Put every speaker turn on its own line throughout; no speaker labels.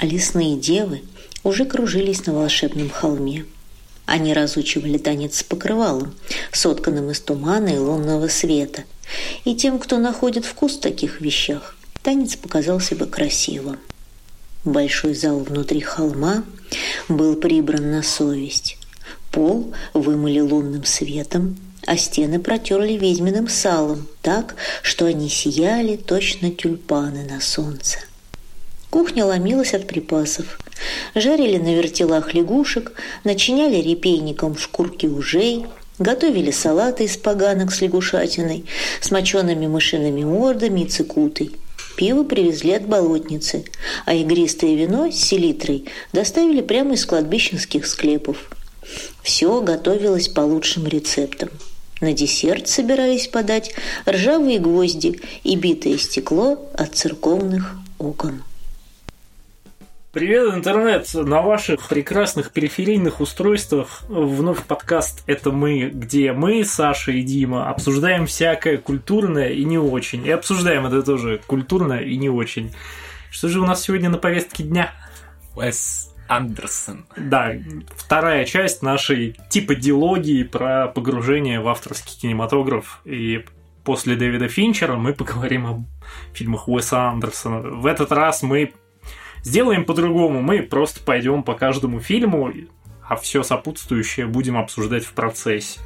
а лесные девы уже кружились на волшебном холме. Они разучивали танец с покрывалом, сотканным из тумана и лунного света. И тем, кто находит вкус в таких вещах, танец показался бы красивым. Большой зал внутри холма был прибран на совесть. Пол вымыли лунным светом, а стены протерли ведьминым салом так, что они сияли точно тюльпаны на солнце. Кухня ломилась от припасов. Жарили на вертелах лягушек, начиняли репейником шкурки ужей, готовили салаты из поганок с лягушатиной, с мочеными мышиными мордами и цикутой. Пиво привезли от болотницы, а игристое вино с селитрой доставили прямо из кладбищенских склепов. Все готовилось по лучшим рецептам. На десерт собирались подать ржавые гвозди и битое стекло от церковных окон.
Привет, интернет! На ваших прекрасных периферийных устройствах вновь подкаст «Это мы», где мы, Саша и Дима, обсуждаем всякое культурное и не очень. И обсуждаем это тоже культурно и не очень. Что же у нас сегодня на повестке дня?
Уэс Андерсон.
Да, вторая часть нашей типа дилогии про погружение в авторский кинематограф. И после Дэвида Финчера мы поговорим о фильмах Уэса Андерсона. В этот раз мы Сделаем по-другому. Мы просто пойдем по каждому фильму, а все сопутствующее будем обсуждать в процессе.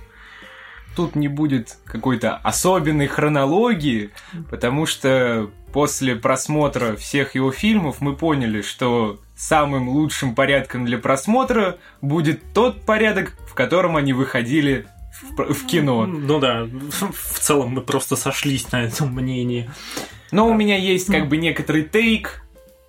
Тут не будет какой-то особенной хронологии, потому что после просмотра всех его фильмов мы поняли, что самым лучшим порядком для просмотра будет тот порядок, в котором они выходили в, в кино.
Ну да, в целом мы просто сошлись на этом мнении.
Но у меня есть как бы некоторый take.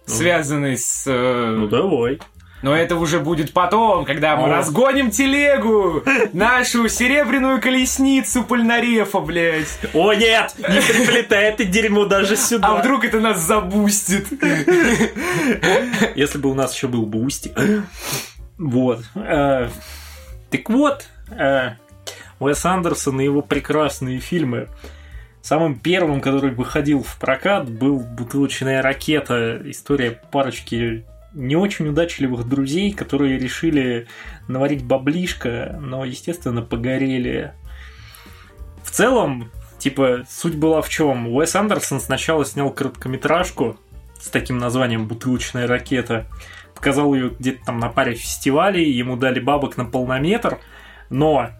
Связанный с... Э...
Ну давай.
Но это уже будет потом, когда мы О. разгоним телегу, нашу серебряную колесницу Польнарефа, блядь.
О нет, не приплетай это дерьмо даже сюда.
А вдруг это нас забустит?
Если бы у нас еще был бустик. Вот. Э, так вот, э, Уэс Андерсон и его прекрасные фильмы Самым первым, который выходил в прокат, был «Бутылочная ракета». История парочки не очень удачливых друзей, которые решили наварить баблишко, но, естественно, погорели. В целом, типа, суть была в чем? Уэс Андерсон сначала снял короткометражку с таким названием «Бутылочная ракета», показал ее где-то там на паре фестивалей, ему дали бабок на полнометр, но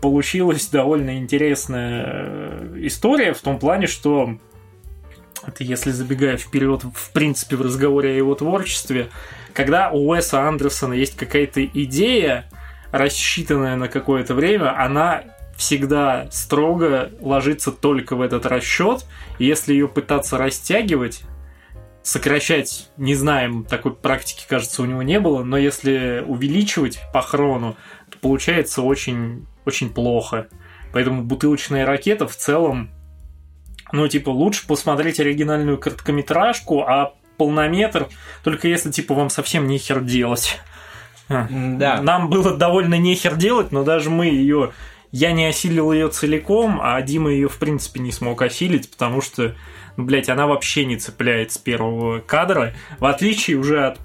получилась довольно интересная э, история в том плане, что это если забегая вперед, в принципе, в разговоре о его творчестве, когда у Уэса Андерсона есть какая-то идея, рассчитанная на какое-то время, она всегда строго ложится только в этот расчет. И если ее пытаться растягивать, сокращать, не знаем, такой практики, кажется, у него не было, но если увеличивать по хрону, получается очень очень плохо. Поэтому бутылочная ракета в целом, ну, типа, лучше посмотреть оригинальную короткометражку, а полнометр, только если, типа, вам совсем нехер делать. Да. Нам было довольно нехер делать, но даже мы ее... Я не осилил ее целиком, а Дима ее, в принципе, не смог осилить, потому что, ну, блядь, она вообще не цепляет с первого кадра, в отличие уже от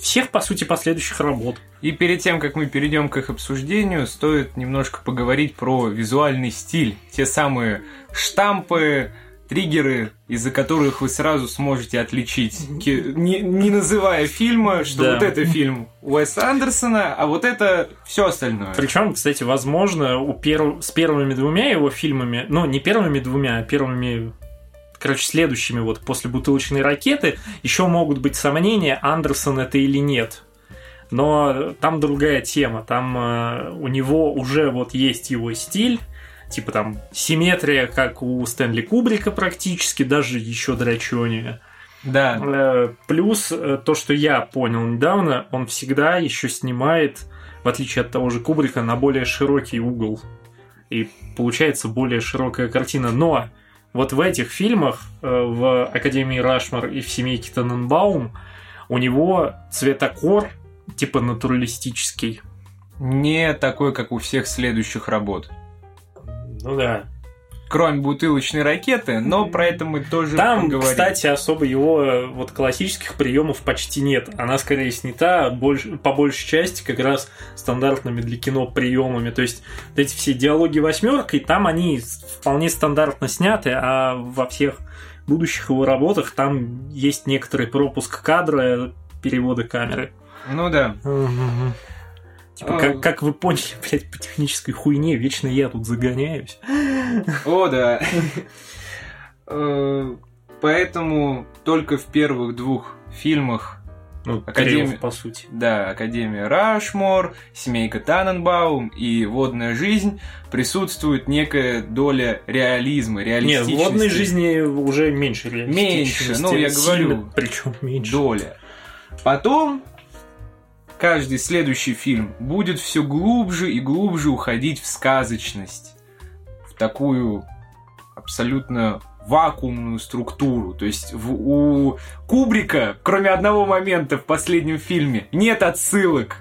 всех, по сути, последующих работ.
И перед тем, как мы перейдем к их обсуждению, стоит немножко поговорить про визуальный стиль. Те самые штампы, триггеры, из-за которых вы сразу сможете отличить, не, не называя фильма, что да. вот это фильм Уэса Андерсона, а вот это все остальное.
Причем, кстати, возможно, у перв... с первыми двумя его фильмами, ну, не первыми двумя, а первыми короче, следующими вот после бутылочной ракеты еще могут быть сомнения, Андерсон это или нет. Но там другая тема. Там э, у него уже вот есть его стиль, типа там симметрия, как у Стэнли Кубрика практически, даже еще драчонее.
Да.
Э, плюс э, то, что я понял недавно, он всегда еще снимает, в отличие от того же Кубрика, на более широкий угол. И получается более широкая картина. Но вот в этих фильмах, э, в Академии Рашмар и в Семейке Тененбаум, у него цветокор типа натуралистический.
Не такой, как у всех следующих работ.
Ну да.
Кроме бутылочной ракеты, но про это мы тоже
Там,
поговорим.
кстати, особо его э, вот классических приемов почти нет. Она скорее снята больше, по большей части как раз стандартными для кино приемами. То есть вот эти все диалоги восьмеркой, там они вполне стандартно сняты, а во всех будущих его работах там есть некоторый пропуск кадра, перевода камеры.
Ну да.
Типа,
А.
как, как вы поняли, блядь, по технической хуйне вечно я тут загоняюсь.
О, да. Э, Поэтому только в первых двух фильмах,
Ну,
Академия-
Кириллов, по сути.
да, Академия Рашмор, Семейка Таненбаум и Водная жизнь присутствует некая доля реализма,
Нет,
реалистичности.
в водной жизни уже меньше
Меньше, ну, я говорю.
Причем меньше.
доля. Потом каждый следующий фильм будет все глубже и глубже уходить в сказочность, в такую абсолютно вакуумную структуру. То есть в- у Кубрика, кроме одного момента в последнем фильме, нет отсылок.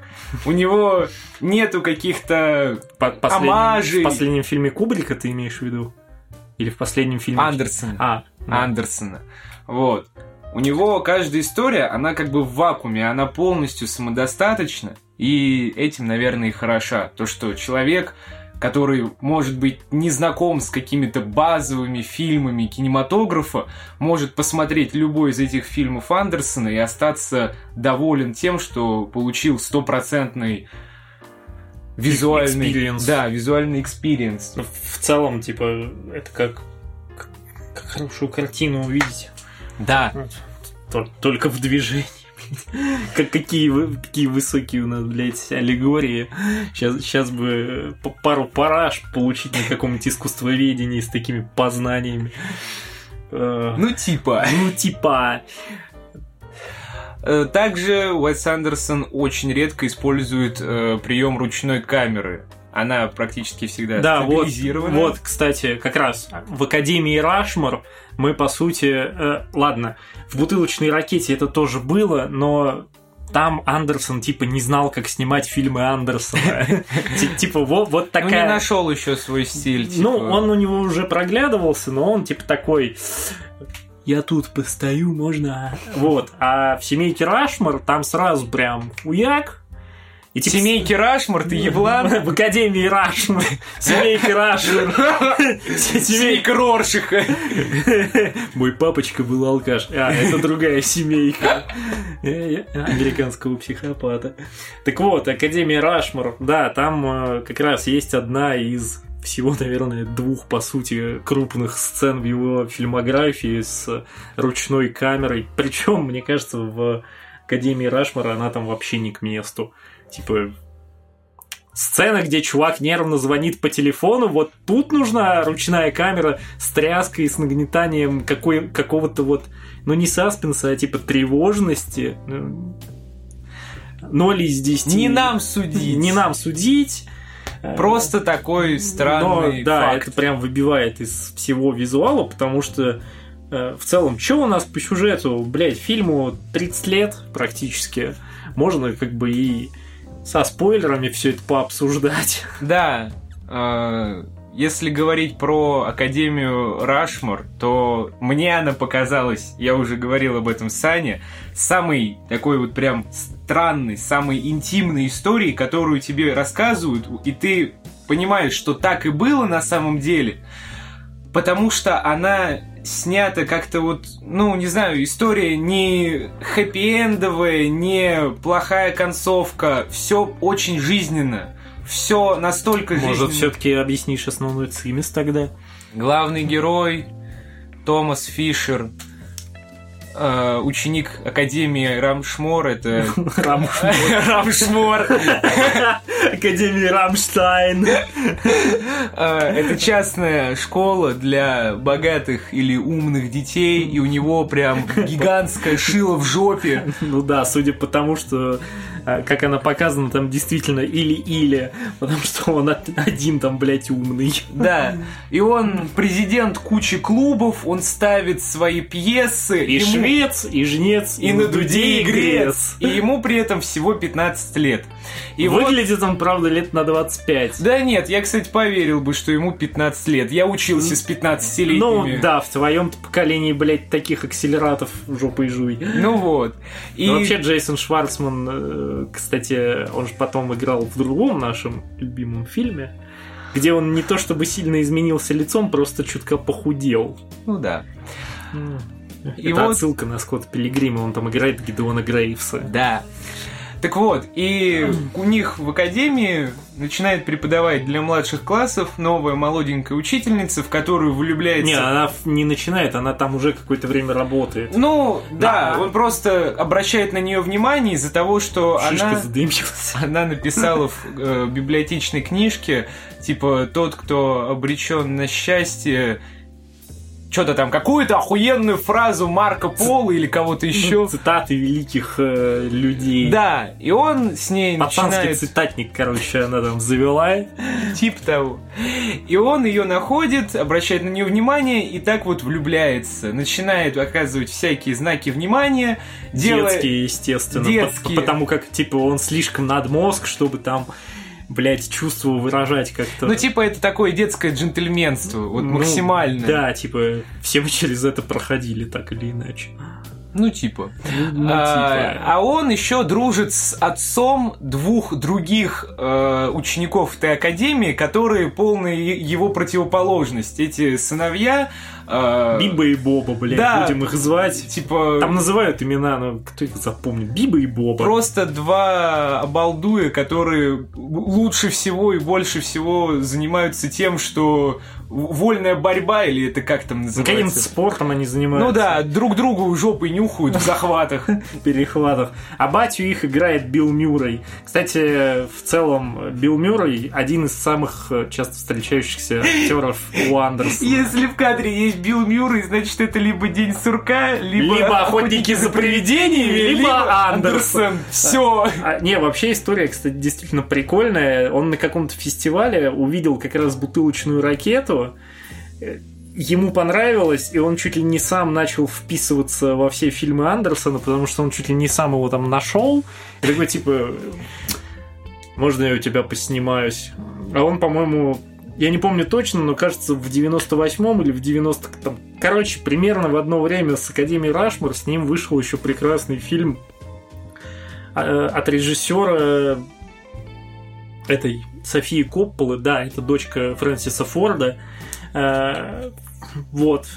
У него нету каких-то Омажи.
В последнем фильме Кубрика ты имеешь в виду? Или в последнем фильме...
Андерсона.
А, да.
Андерсона. Вот. У него каждая история, она как бы в вакууме, она полностью самодостаточна, и этим, наверное, и хороша. То, что человек, который, может быть, не знаком с какими-то базовыми фильмами кинематографа, может посмотреть любой из этих фильмов Андерсона и остаться доволен тем, что получил стопроцентный визуальный...
Experience.
Да, визуальный experience.
Ну, В целом, типа, это как, как, как хорошую картину увидеть.
Да,
Вот. Тол- Только в движении. Как, какие, вы- какие высокие у нас, блядь, аллегории. Сейчас, сейчас бы п- пару параш получить на каком-нибудь искусствоведении с такими познаниями. Э,
ну типа...
Ну, типа...
Э, Также Уэс Андерсон очень редко использует э, прием ручной камеры. Она практически всегда
Да, вот,
стабилизирована.
вот, кстати, как раз в Академии Рашмор мы, по сути, э, ладно, в бутылочной ракете это тоже было, но там Андерсон, типа, не знал, как снимать фильмы Андерсона. Ти- Типа, вот вот
Ну, не
такая...
нашел еще свой стиль.
Ну,
типа.
он у него уже проглядывался, но он, типа, такой... Я тут постою, можно... Вот. А в семейке Рашмор там сразу прям уяк. И типа,
Семейки Рашмор, ты еблан?
В Академии Рашмор. Семейки Рашмор.
Семейка Роршиха.
Мой папочка был алкаш. А, это другая семейка. Э, Американского психопата. Так вот, Академия Рашмор. Да, там э, как раз есть одна из всего, наверное, двух, по сути, крупных сцен в его фильмографии с ручной камерой. Причем, мне кажется, в Академии Рашмора она там вообще не к месту. Типа, сцена, где чувак нервно звонит по телефону, вот тут нужна ручная камера с тряской, с нагнетанием какой, какого-то вот, ну не саспенса, а типа тревожности. Ну, Ноль из десяти.
Не нам судить.
Не нам судить.
Просто такой странный
Но, да,
факт.
это прям выбивает из всего визуала, потому что э, в целом, что у нас по сюжету? Блять, фильму 30 лет практически. Можно как бы и со спойлерами все это пообсуждать.
Да, э, если говорить про Академию Рашмор, то мне она показалась, я уже говорил об этом Сане, самой такой вот прям странной, самой интимной историей, которую тебе рассказывают, и ты понимаешь, что так и было на самом деле, потому что она снята как-то вот, ну, не знаю, история не хэппи-эндовая, не плохая концовка, все очень жизненно. Все настолько
Может,
жизненно.
все-таки объяснишь основной цимис тогда?
Главный герой Томас Фишер, э, ученик Академии Рамшмор, это... Рамшмор.
Академии Рамштайн.
Э, Это частная школа для богатых или умных детей, и у него прям гигантское шило в жопе.
Ну да, судя по тому, что как она показана, там действительно или-или, потому что он од- один там, блядь, умный.
Да, и он президент кучи клубов, он ставит свои пьесы.
И
ему-
Овец, и жнец,
и на дуде игрец. И ему при этом всего 15 лет.
И Выглядит вот... он, правда, лет на 25.
Да нет, я, кстати, поверил бы, что ему 15 лет. Я учился с 15-летними.
Ну, да, в твоем поколении, блядь, таких акселератов жопой жуй.
Ну вот.
И... Но вообще Джейсон Шварцман, э, кстати, он же потом играл в другом нашем любимом фильме, где он не то чтобы сильно изменился лицом, просто чутка похудел.
Ну да.
И Это вот... отсылка на Скотта Пилигрима, он там играет Гидеона Грейвса.
Да. Так вот, и у них в академии начинает преподавать для младших классов новая молоденькая учительница, в которую влюбляется...
Не, она не начинает, она там уже какое-то время работает.
Ну, да, да. он просто обращает на нее внимание из-за того, что
Шишка
она... Она написала в э, библиотечной книжке, типа, тот, кто обречен на счастье, что-то там, какую-то охуенную фразу Марка Пола или кого-то еще.
Цитаты великих э, людей.
Да, и он с ней
Пацанский
начинает...
цитатник, короче, она там завела.
Тип того. И он ее находит, обращает на нее внимание и так вот влюбляется. Начинает оказывать всякие знаки внимания.
Делая... Детские, естественно.
Детские.
Потому как, типа, он слишком надмозг, чтобы там блядь, чувство выражать как-то.
Ну, типа, это такое детское джентльменство, вот ну, максимальное.
Да, типа, все мы через это проходили, так или иначе.
Ну, типа. Ну, а, типа. а он еще дружит с отцом двух других э, учеников этой академии, которые полные его противоположность. Эти сыновья
а, Биба и Боба, блядь, да, будем их звать.
Типа...
Там называют имена, но кто их запомнит? Биба и Боба.
Просто два обалдуя, которые лучше всего и больше всего занимаются тем, что вольная борьба, или это как там называется?
Каким-то спортом они занимаются.
Ну да, друг другу жопы нюхают в захватах.
Перехватах. А батю их играет Билл Мюррей. Кстати, в целом, Билл Мюррей один из самых часто встречающихся актеров у Андерсона.
Если в кадре есть Билл Мюррей, значит, это либо День сурка, либо...
Либо Охотники за привидениями, либо Андерсон.
Все.
А, не, вообще история, кстати, действительно прикольная. Он на каком-то фестивале увидел как раз бутылочную ракету, ему понравилось, и он чуть ли не сам начал вписываться во все фильмы Андерсона, потому что он чуть ли не сам его там нашел. И такой, типа, можно я у тебя поснимаюсь? А он, по-моему, я не помню точно, но кажется, в 98-м или в 90 там, короче, примерно в одно время с Академией Рашмар с ним вышел еще прекрасный фильм а, от режиссера этой Софии Копполы, да, это дочка Фрэнсиса Форда, э, вот,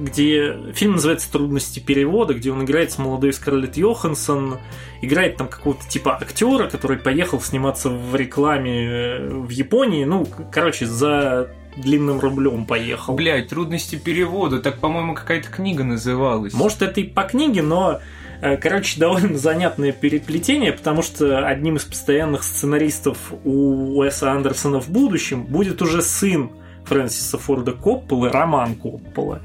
где фильм называется «Трудности перевода», где он играет с молодой Скарлетт Йоханссон, играет там какого-то типа актера, который поехал сниматься в рекламе э, в Японии, ну, короче, за длинным рублем поехал.
Блять, трудности перевода, так, по-моему, какая-то книга называлась.
Может, это и по книге, но Короче, довольно занятное переплетение, потому что одним из постоянных сценаристов у Уэса Андерсона в будущем будет уже сын Фрэнсиса Форда Копполы, Роман Коппола.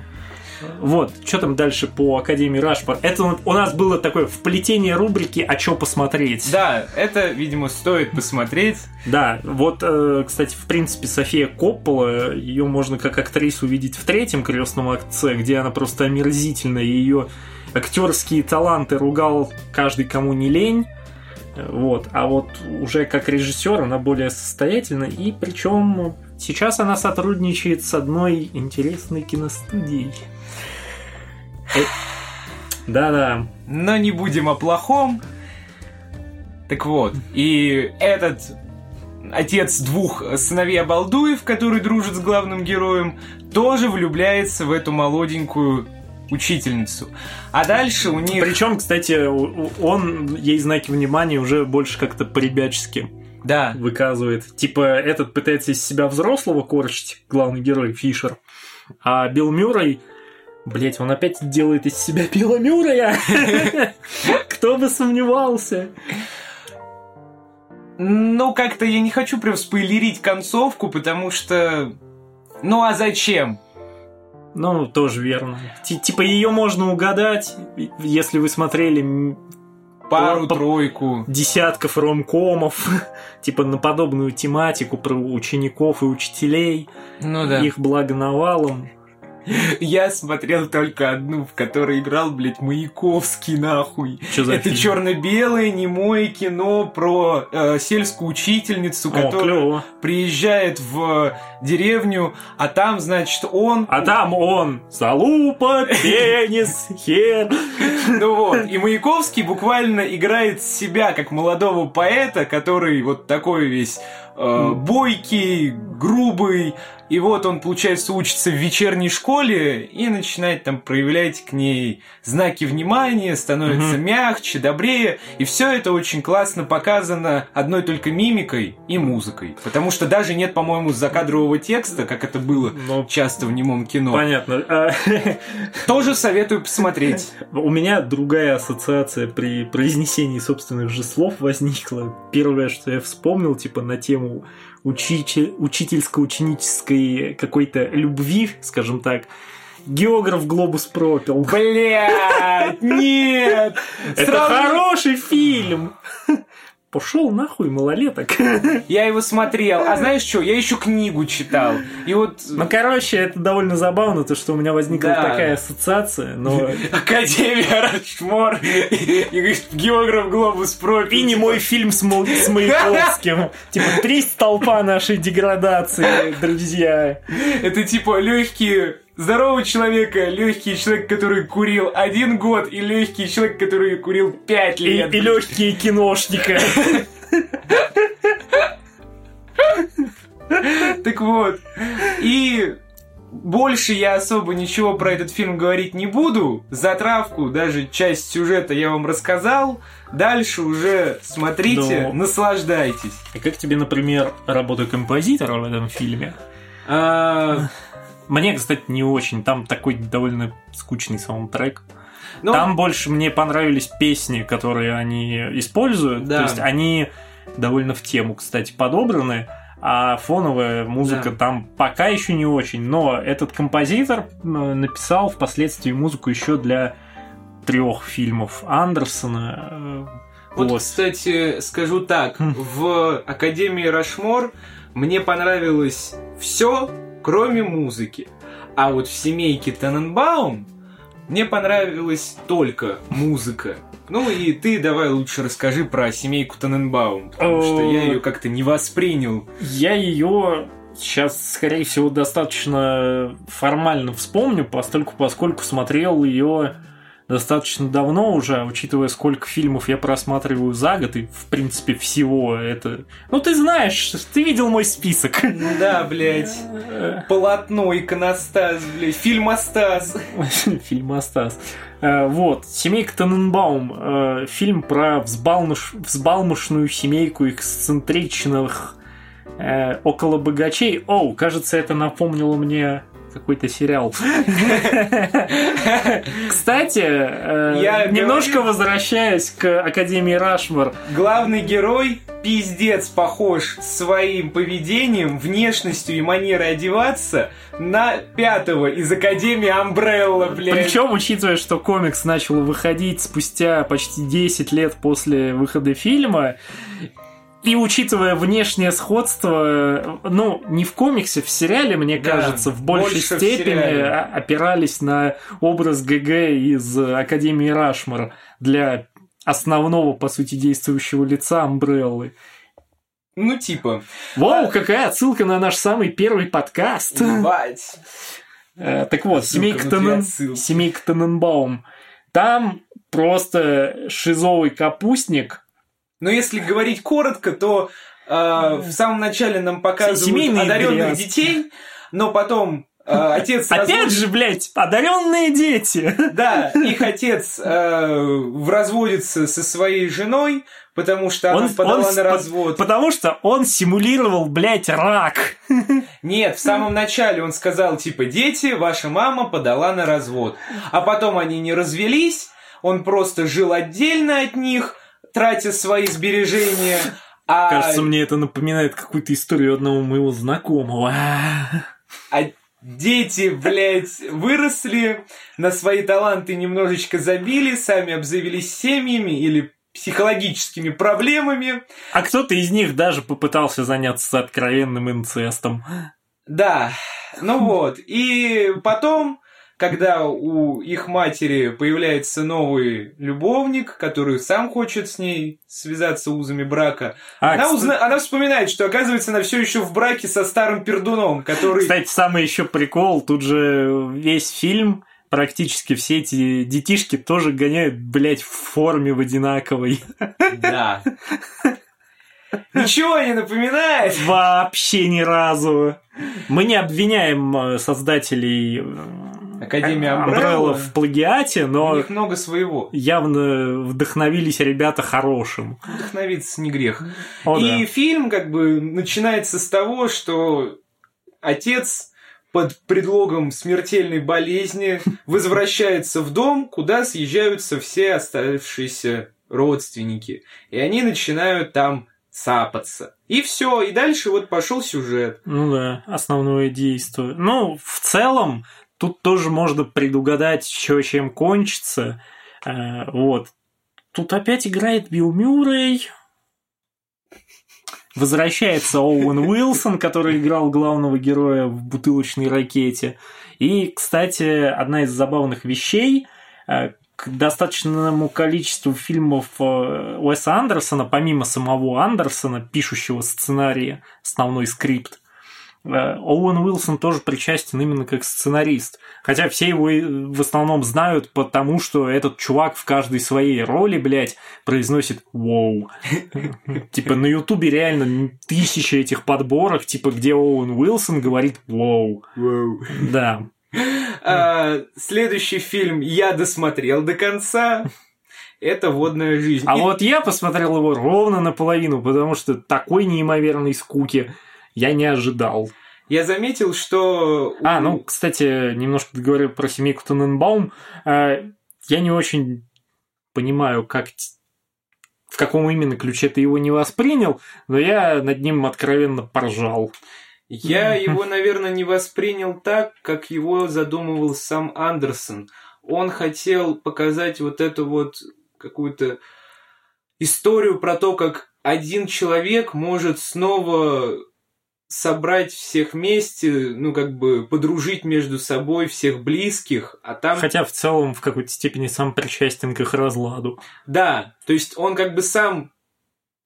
Вот, что там дальше по Академии Рашпор? Это у нас было такое вплетение рубрики «А что посмотреть?».
Да, это, видимо, стоит посмотреть.
Да, вот, э, кстати, в принципе, София Коппола, ее можно как актрису увидеть в третьем крестном акце, где она просто омерзительная, ее актерские таланты ругал каждый, кому не лень. Вот. А вот уже как режиссер она более состоятельна, и причем сейчас она сотрудничает с одной интересной киностудией. Э, да-да.
Но не будем о плохом. Так вот, и этот отец двух сыновей Абалдуев, который дружит с главным героем, тоже влюбляется в эту молоденькую учительницу. А дальше у них...
Причем, кстати, он ей знаки внимания уже больше как-то по-ребячески
да.
выказывает. Типа, этот пытается из себя взрослого корчить, главный герой Фишер, а Билл Мюррей Блять, он опять делает из себя Билла Мюррея. Кто бы сомневался.
Ну, как-то я не хочу прям спойлерить концовку, потому что... Ну, а зачем?
Ну, тоже верно. Типа ее можно угадать, если вы смотрели
пару-тройку
десятков ромкомов, типа на подобную тематику про учеников и учителей.
Ну да.
Их благо навалом.
Я смотрел только одну, в которой играл, блядь, Маяковский, нахуй.
Что за
Это черно-белое немое кино про э, сельскую учительницу,
О,
которая
клево.
приезжает в деревню, а там, значит, он...
А там он залупа, пенис, хер.
Ну вот, и Маяковский буквально играет себя как молодого поэта, который вот такой весь э, бойкий, грубый, и вот он, получается, учится в вечерней школе и начинает там проявлять к ней знаки внимания, становится мягче, добрее, и все это очень классно показано одной только мимикой и музыкой, потому что даже нет, по-моему, закадрового текста, как это было
Ну,
часто в немом кино.
Понятно.
Тоже советую посмотреть.
У меня другая ассоциация при произнесении собственных же слов возникла. Первое, что я вспомнил, типа на тему учите- учительско-ученической какой-то любви, скажем так. Географ глобус пропил.
Блять, нет!
Это
Сравни-
хороший фильм! Пошел нахуй, малолеток.
Я его смотрел. А знаешь что? Я еще книгу читал. И вот
Ну, короче, это довольно забавно, то, что у меня возникла
Да.
такая ассоциация, но...
Академия Рашмор и, географ глобус пропил.
И не мой фильм с, Мал- с Маяковским. Типа, три столпа нашей деградации, друзья.
Это типа легкие здорового человека, легкий человек, который курил один год, и легкий человек, который курил пять
И,
лет.
и легкие киношника.
Так вот. И больше я особо ничего про этот фильм говорить не буду. Затравку, даже часть сюжета я вам рассказал. Дальше уже смотрите,
Ну.
наслаждайтесь.
И как тебе, например, работа композитора в этом фильме?
А,
Мне, кстати, не очень. Там такой довольно скучный саундтрек.
ну,
Там больше мне понравились песни, которые они используют.
Да.
То есть они довольно в тему, кстати, подобраны. А фоновая музыка
Да.
там пока еще не очень. Но этот композитор м, написал впоследствии музыку еще для трех фильмов Андерсона. э,
Вот,
вот.
кстати, скажу так.
Хм.
В Академии Рашмор мне понравилось все, кроме музыки. А вот в семейке Тененбаум мне понравилась только музыка. Ну и ты давай лучше расскажи про семейку Тененбаум, потому что я ее как-то не воспринял.
Я ее сейчас, скорее всего, достаточно формально вспомню, постольку, поскольку смотрел ее достаточно давно уже, учитывая, сколько фильмов я просматриваю за год, и, в принципе, всего это... Ну, ты знаешь, ты видел мой список.
Да, блядь. Полотно, иконостас, блядь, фильмостас.
Фильмостас. Э, Вот, «Семейка Тененбаум». э, Фильм про взбалмуш- взбалмошную семейку эксцентричных э, около богачей. Оу, кажется, это напомнило мне какой-то сериал. Кстати, э,
Я
немножко возвращаясь к Академии Рашмар.
Главный герой пиздец похож своим поведением, внешностью и манерой одеваться на пятого из Академии Амбрелла, блядь.
Причем, учитывая, что комикс начал выходить спустя почти 10 лет после выхода фильма, и учитывая внешнее сходство, ну, не в комиксе, в сериале, мне
Да,
кажется, в большей
больше в
степени а- опирались на образ ГГ из Академии Рашмар для основного, по сути, действующего лица Амбреллы.
Ну, типа,
Вау, какая отсылка на наш самый первый подкаст!
ебать.
Э, Так вот, семейка, Тененбаум. Там просто шизовый капустник.
Но если говорить коротко, то э, в самом начале нам показывают одаренных детей, но потом э, отец
Опять
разводит-
же, блядь, одаренные дети.
Да, их отец э, разводится со своей женой, потому что она подала
с-
на развод.
Потому что он симулировал, блядь, рак.
Нет, в самом начале он сказал, типа, дети, ваша мама подала на развод. А потом они не развелись, он просто жил отдельно от них, тратя свои сбережения. А,
Кажется, мне это напоминает какую-то историю одного моего знакомого.
а дети, блядь, выросли, на свои таланты немножечко забили, сами обзавелись семьями или психологическими проблемами.
А кто-то из них даже попытался заняться откровенным инцестом.
Да, Ну вот, и потом когда у их матери появляется новый любовник, который сам хочет с ней связаться узами брака, а, она, кстати... узна... она вспоминает, что оказывается она все еще в браке со старым пердуном, который...
Кстати, самый еще прикол, тут же весь фильм практически все эти детишки тоже гоняют, блядь, в форме в одинаковой.
Да. Ничего не напоминает?
Вообще ни разу. Мы не обвиняем э, создателей э,
Академия Umbrella
в плагиате, но
у них много своего.
Явно вдохновились ребята хорошим.
Вдохновиться не грех. О, И да. фильм как бы начинается с того, что отец под предлогом смертельной болезни возвращается в дом, куда съезжаются все оставшиеся родственники. И они начинают там цапаться. И все, и дальше вот пошел сюжет.
Ну да, основное действие. Ну, в целом, тут тоже можно предугадать, что чем кончится. Э, вот. Тут опять играет Билл Мюррей. Возвращается Оуэн Уилсон, который играл главного героя в «Бутылочной ракете». И, кстати, одна из забавных вещей, э, к достаточному количеству фильмов э, Уэса Андерсона, помимо самого Андерсона, пишущего сценарии, основной скрипт, Оуэн Уилсон тоже причастен именно как сценарист. Хотя все его в основном знают, потому что этот чувак в каждой своей роли, блядь, произносит «Воу». Типа на Ютубе реально тысячи этих подборок, типа где Оуэн Уилсон говорит «Воу». Да.
А, следующий фильм я досмотрел до конца. Это водная жизнь.
А вот я посмотрел его ровно наполовину, потому что такой неимоверной скуки я не ожидал.
Я заметил, что...
А, ну, кстати, немножко говорю про семейку Тененбаум. Э, я не очень понимаю, как в каком именно ключе ты его не воспринял, но я над ним откровенно поржал.
Я его, наверное, не воспринял так, как его задумывал сам Андерсон. Он хотел показать вот эту вот какую-то историю про то, как один человек может снова собрать всех вместе, ну, как бы подружить между собой всех близких, а там...
Хотя в целом в какой-то степени сам причастен к их разладу.
Да, то есть он как бы сам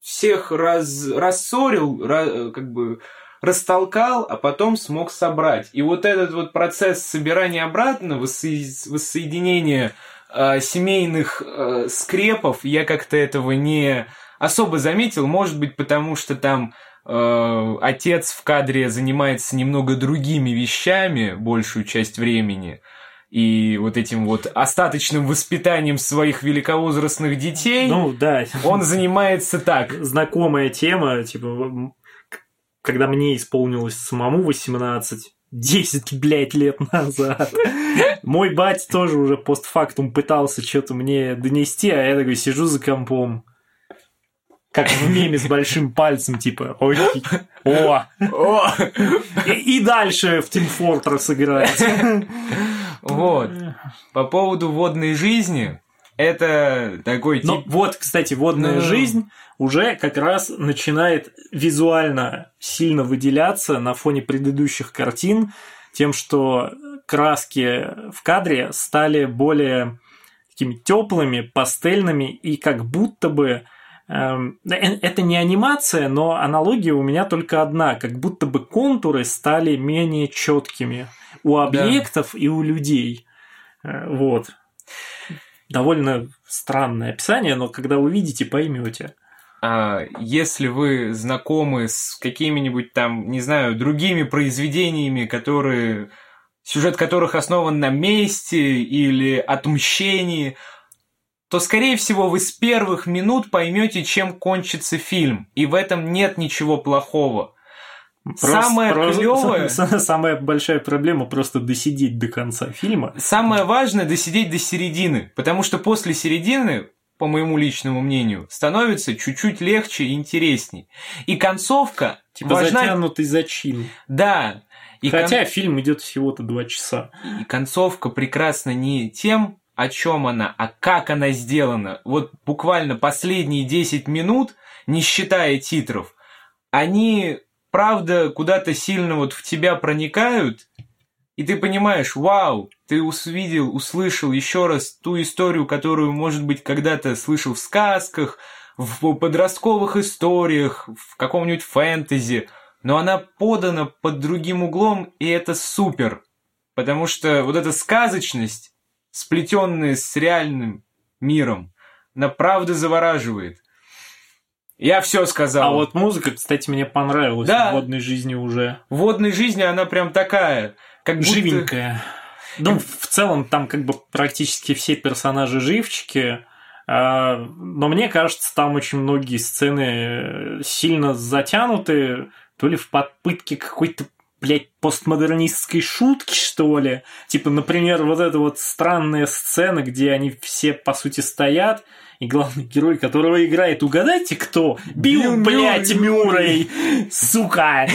всех раз... рассорил, ra... как бы растолкал, а потом смог собрать. И вот этот вот процесс собирания обратно, воссо... воссоединения э, семейных э, скрепов, я как-то этого не особо заметил, может быть, потому что там Э, отец в кадре занимается немного другими вещами большую часть времени, и вот этим вот остаточным воспитанием своих великовозрастных детей.
Ну, да.
Он занимается так.
Знакомая тема, типа, когда мне исполнилось самому 18, 10, блядь, лет назад. Мой батя тоже уже постфактум пытался что-то мне донести, а я такой сижу за компом. Как в меме с большим пальцем, типа, ой, о, о. И, и дальше в Team Fortress играть.
Вот. По поводу водной жизни, это такой
тип... Но вот, кстати, водная ну... жизнь уже как раз начинает визуально сильно выделяться на фоне предыдущих картин тем, что краски в кадре стали более такими теплыми, пастельными и как будто бы это не анимация, но аналогия у меня только одна, как будто бы контуры стали менее четкими у объектов да. и у людей. Э, вот. Довольно странное описание, но когда увидите, поймете.
А если вы знакомы с какими-нибудь там, не знаю, другими произведениями, которые сюжет которых основан на месте или отмщении, то, скорее всего, вы с первых минут поймете, чем кончится фильм. И в этом нет ничего плохого.
Просто, самое просто, клевое... Самая большая проблема просто досидеть до конца фильма.
Самое важное досидеть до середины. Потому что после середины, по моему личному мнению, становится чуть-чуть легче и интересней. И концовка
типа важна... затянутый зачин.
Да.
И Хотя кон... фильм идет всего-то два часа.
И концовка прекрасна не тем, о чем она, а как она сделана. Вот буквально последние 10 минут, не считая титров, они, правда, куда-то сильно вот в тебя проникают, и ты понимаешь, вау, ты увидел, услышал еще раз ту историю, которую, может быть, когда-то слышал в сказках, в подростковых историях, в каком-нибудь фэнтези, но она подана под другим углом, и это супер. Потому что вот эта сказочность, сплетенная с реальным миром, она правда завораживает. Я все сказал.
А вот музыка, кстати, мне понравилась
Да.
в водной жизни уже.
В водной жизни она прям такая, как будто...
Живенькая. Ну, в целом, там как бы практически все персонажи живчики. а, Но мне кажется, там очень многие сцены сильно затянуты, то ли в попытке какой-то блядь, постмодернистской шутки, что ли. Типа, например, вот эта вот странная сцена, где они все, по сути, стоят, и главный герой, которого играет, угадайте кто? Билл,
Билл
блядь,
Мюррей.
Сука!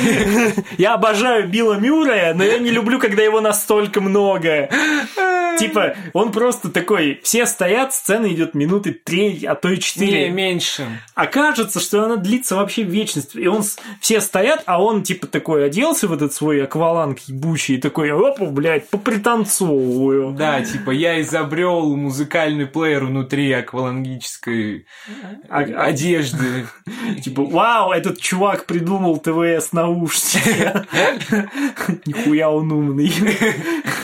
Я обожаю Билла Мюррея, но я не люблю, когда его настолько много. Типа, он просто такой, все стоят, сцена идет минуты три, а то и
Не,
четыре.
меньше.
А кажется, что она длится вообще вечность. И он, все стоят, а он типа такой оделся в этот свой акваланг ебучий, и такой, опа, блядь, попританцовываю.
Да, типа я изобрел музыкальный плеер внутри аквалангической
А- а-
одежды.
Типа, вау, этот чувак придумал ТВС наушники. Нихуя он умный.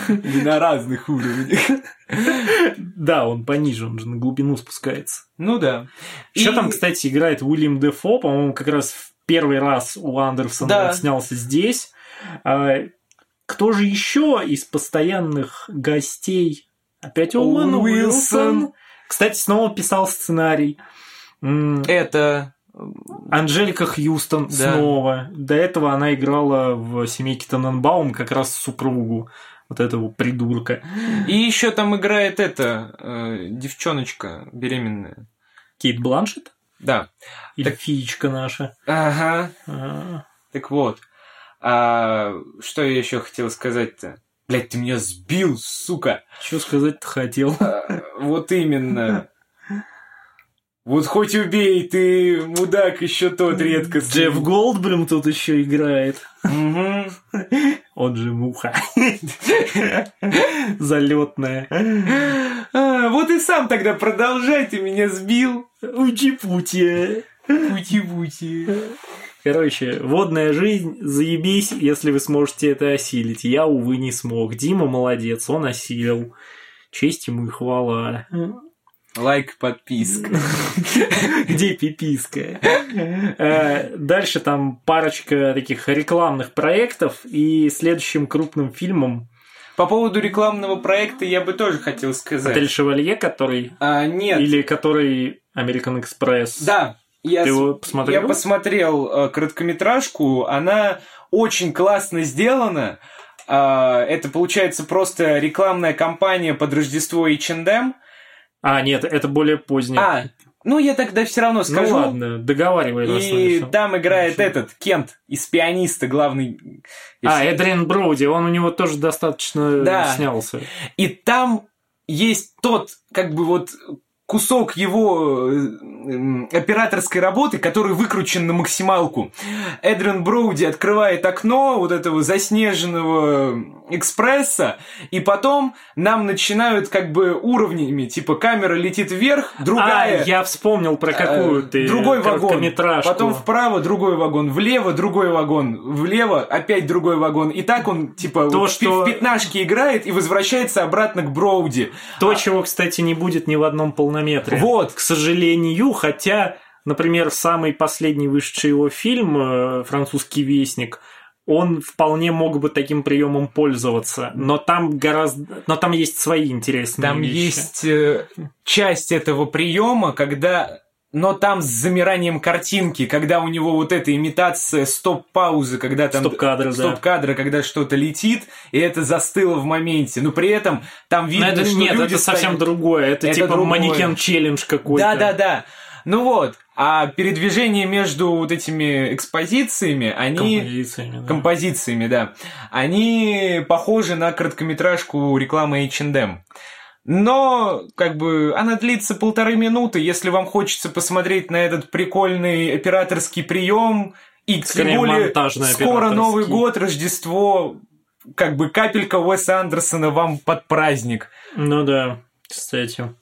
И на разных уровнях.
Да, он пониже, он же на глубину спускается.
Ну да.
Еще там, кстати, играет Уильям Дефо, по-моему, как раз в первый раз у Андерсона
Да.
он снялся здесь. А, Кто же еще из постоянных гостей? Опять Оуэн
Уилсон.
Уилсон. Кстати, снова писал сценарий.
Это...
Анжелика Хьюстон
Да.
снова. До этого она играла в семейке Таненбаум как раз супругу вот этого придурка.
И еще там играет эта э, девчоночка беременная.
Кейт Бланшет?
Да.
Или феечка наша?
Ага.
А,
Так вот. А, что я еще хотел сказать-то? Блять, ты меня сбил, сука!
Что сказать-то хотел?
А, Вот именно. Вот хоть убей, ты мудак еще тот редкостный.
Джефф Голдблюм тут еще играет. Он же муха. Залетная.
А, Вот и сам тогда продолжай, ты меня сбил.
Учи-пути.
Пути-пути.
Короче, водная жизнь, заебись, если вы сможете это осилить. Я, увы, не смог. Дима молодец, он осилил. Честь ему и хвала.
Лайк, подписка.
Где пиписка? Э, Дальше там парочка таких рекламных проектов, и следующим крупным фильмом
По поводу рекламного проекта я бы тоже хотел
«Отель
сказать.
Шевалье», который...
А, нет.
Или который American Express.
Да. Я,
Ты его посмотрел?
я посмотрел э, короткометражку, она очень классно сделана. А, это получается просто рекламная кампания под Рождество H&M.
А, нет, это более позднее.
А, ну я тогда все равно скажу.
Ну ладно, договаривай.
И там играет
Хорошо.
этот Кент из пианиста, главный.
А, Эдриан Броуди, он у него тоже достаточно
Да.
снялся.
И там есть тот, как бы вот кусок его э, м, операторской работы, который выкручен на максималку. Эдриан Броуди открывает окно вот этого заснеженного экспресса, и потом нам начинают как бы уровнями, типа камера летит вверх, другая...
А, я вспомнил про какую
Э,
ты
другой вагон, потом вправо другой вагон, влево другой вагон, влево опять другой вагон. И так он типа
То,
вот
что-
в пятнашке играет и возвращается обратно к Броуди.
То, чего, кстати, не будет ни в одном полнометре.
Вот.
К сожалению, хотя, например, самый последний вышедший его фильм э, «Французский вестник», он вполне мог бы таким приемом пользоваться, но там гораздо, но там есть свои интересные
Там
вещи.
есть э, часть этого приема, когда но там с замиранием картинки, когда у него вот эта имитация стоп-паузы, когда там...
Стоп-кадры, да.
Стоп-кадра, когда что-то летит, и это застыло в моменте. Но при этом там
Но
видно,
это,
что
нет,
люди
это совсем
стоят-
другое. Это,
Это
типа
другое.
манекен-челлендж какой-то.
Да, да, да. Ну вот, а передвижение между вот этими экспозициями, они...
Композициями, да.
композициями, да, они похожи на короткометражку рекламы H&M. Но, как бы, она длится полторы минуты. Если вам хочется посмотреть на этот прикольный операторский прием, и
Скорее,
тем более скоро Новый год, Рождество, как бы капелька Уэса Андерсона вам под праздник.
Ну да, кстати.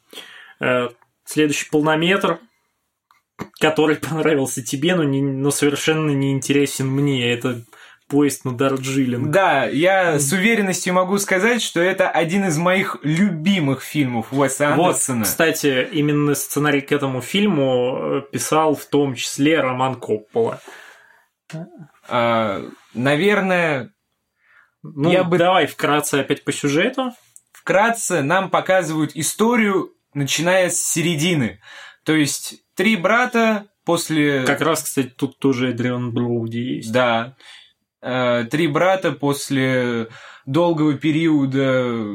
Э, следующий полнометр, который понравился тебе, но, не, но совершенно не интересен мне. Это поезд на Дарджилинг.
Да, я с уверенностью могу сказать, что это один из моих любимых фильмов Уэса Андерсона.
Вот, кстати, именно сценарий к этому фильму э, писал в том числе Роман Коппола.
А, наверное,
ну,
я бы...
давай вкратце опять по сюжету.
Вкратце нам показывают историю, начиная с середины. То есть три брата после...
Как раз, кстати, тут тоже Эдриан Броуди есть.
Да. Э, три брата после долгого периода